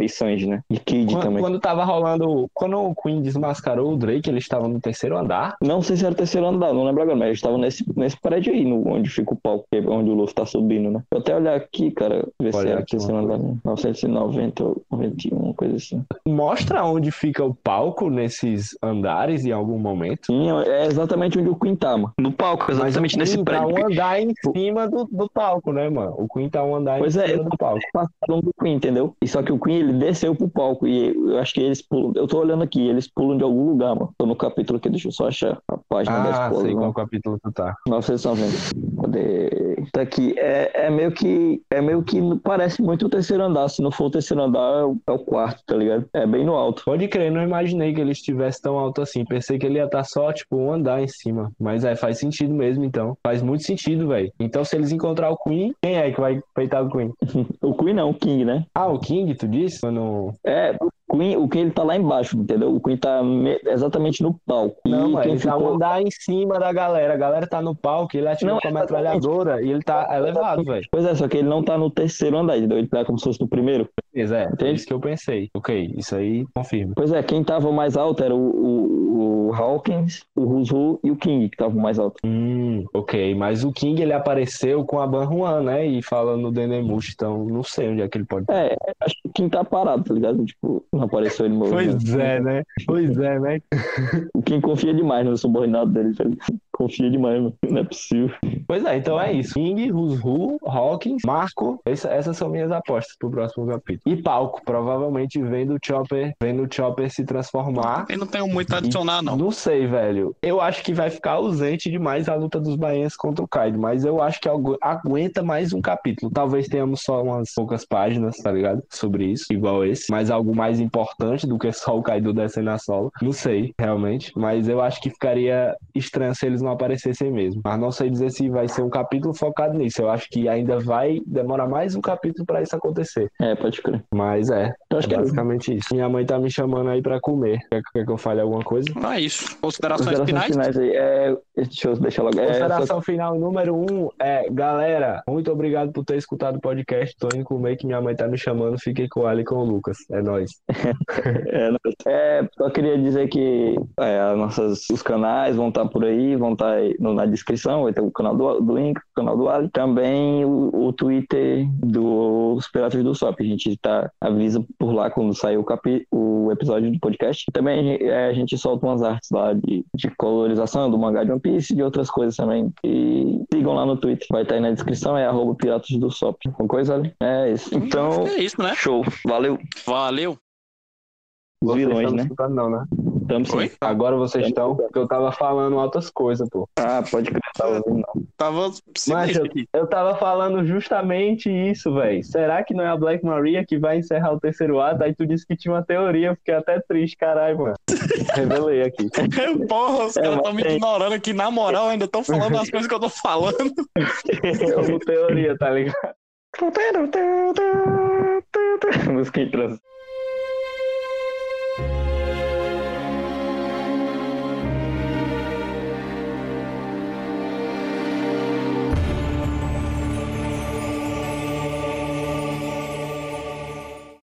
e Sanji, né? E Kid Quando, também. quando tava rolando. Quando o Queen desmascarou o Drake, eles estavam no terceiro andar. Não sei se era o terceiro andar, não lembro agora, mas eles estavam nesse, nesse prédio aí, no, onde fica o palco, é onde o Luffy tá subindo, né? Vou até olhar aqui, cara, ver se Olha era o aqui terceiro andar. né? 990 ou 91, uma coisa assim. Mostra onde fica o palco nesses andares em algum momento. Sim, é exatamente onde o Queen tá, mano. No palco, exatamente Mas o nesse Queen prédio. tá um andar em cima do, do palco, né, mano? O Queen tá um andar Pois em é, cima do palco. passaram do Queen, entendeu? E só que o Queen, ele desceu pro palco e eu acho que eles pulam. Eu tô olhando aqui, eles pulam de algum lugar, mano. Tô no capítulo aqui, deixa eu só achar a página da Ah, escola. sei mano. qual capítulo tu tá. 990. Cadê? Tá aqui. É, é meio que. É meio que parece muito o terceiro andar. Se não for o terceiro andar, é o, é o quarto, tá ligado? É bem no alto. Pode crer, não imaginei que ele estivesse tão alto assim. Pensei que ele ia estar só, tipo, um andar em cima. Mas é, faz sentido mesmo, então. Faz muito sentido, velho. Então, se eles encontrar o Queen, quem é que vai peitar o Queen? O Queen não, o King, né? Ah, o King, tu disse? Quando... É, o Queen, o Queen ele tá lá embaixo, entendeu? O Queen tá me- exatamente no palco. Não, mano, quem ele tá ficou. andar em cima da galera. A galera tá no palco, ele atirou Não, com a metralhadora e ele tá elevado, velho. Pois é, só que ele não tá no terceiro andar, entendeu? Ele tá como se fosse no primeiro. Certeza, é. Entende? isso que eu pensei. Ok, isso aí confirma. Pois é, quem tava mais alto era o, o, o Hawkins, o Rusu e o King, que estavam mais alto. Hum, ok. Mas o King ele apareceu com a Ban Juan, né? E falando no Dendemush, então não sei onde é que ele pode. É, acho que o King tá parado, tá ligado? Tipo, não apareceu ele morrendo. Pois é, né? Pois é, né? O King confia demais no subordinado dele, tá ligado? Confia demais, mano. Não é possível. Pois é, então é isso. King, Rusru, Hawkins, Marco. Essa- essas são minhas apostas pro próximo capítulo. E palco, provavelmente vendo o Chopper, vendo o Chopper se transformar. Eu não tenho muito a adicionar, não. Não sei, velho. Eu acho que vai ficar ausente demais a luta dos Baianos contra o Kaido, mas eu acho que agu- aguenta mais um capítulo. Talvez tenhamos só umas poucas páginas, tá ligado? Sobre isso, igual esse, mas algo mais importante do que só o Kaido descendo a solo. Não sei, realmente, mas eu acho que ficaria estranho se eles não aparecessem mesmo. Mas não sei dizer se vai ser um capítulo focado nisso. Eu acho que ainda vai demorar mais um capítulo pra isso acontecer. É, pode crer. Mas é, Eu é acho que é basicamente isso. Minha mãe tá me chamando aí pra comer. Quer, quer que eu fale alguma coisa? Não é isso. Considerações Considerações finais? finais aí. É, deixa eu deixar logo. É, só- Consideração final número um é, galera, muito obrigado por ter escutado o podcast. Tô indo comer que minha mãe tá me chamando. Fiquei com ela e com o Lucas. É nóis. É, não- é, só queria dizer que é, as nossas, os canais vão estar por aí, vão estar aí no- na descrição, vai ter o canal do, do Inca, o canal do Ali, também o, o Twitter dos Piratas do Sop. A gente tá, avisa por lá quando sair o, capi, o episódio do podcast. E também é, a gente solta umas artes lá de, de colorização do mangá de One Piece e de outras coisas também. E sigam lá no Twitter, vai estar aí na descrição, é arroba Piratas do Sop. Uma coisa ali? É isso. Então, É isso, né? show. Valeu. Valeu. Os vilões, né? não, né? Tamo sim. Oi? Agora vocês estão, porque eu tava falando outras coisas, pô. Ah, pode crer, tava ouvindo, não. Tava Mas aqui. Eu tava falando justamente isso, velho. Será que não é a Black Maria que vai encerrar o terceiro ato? Aí tu disse que tinha uma teoria, eu fiquei até triste, caralho, mano. Revelei aqui. Porra, os É, caras estão me tem- ignorando aqui, na moral, ainda estão falando as coisas que eu tô falando. Como teoria, tá ligado? Música transição.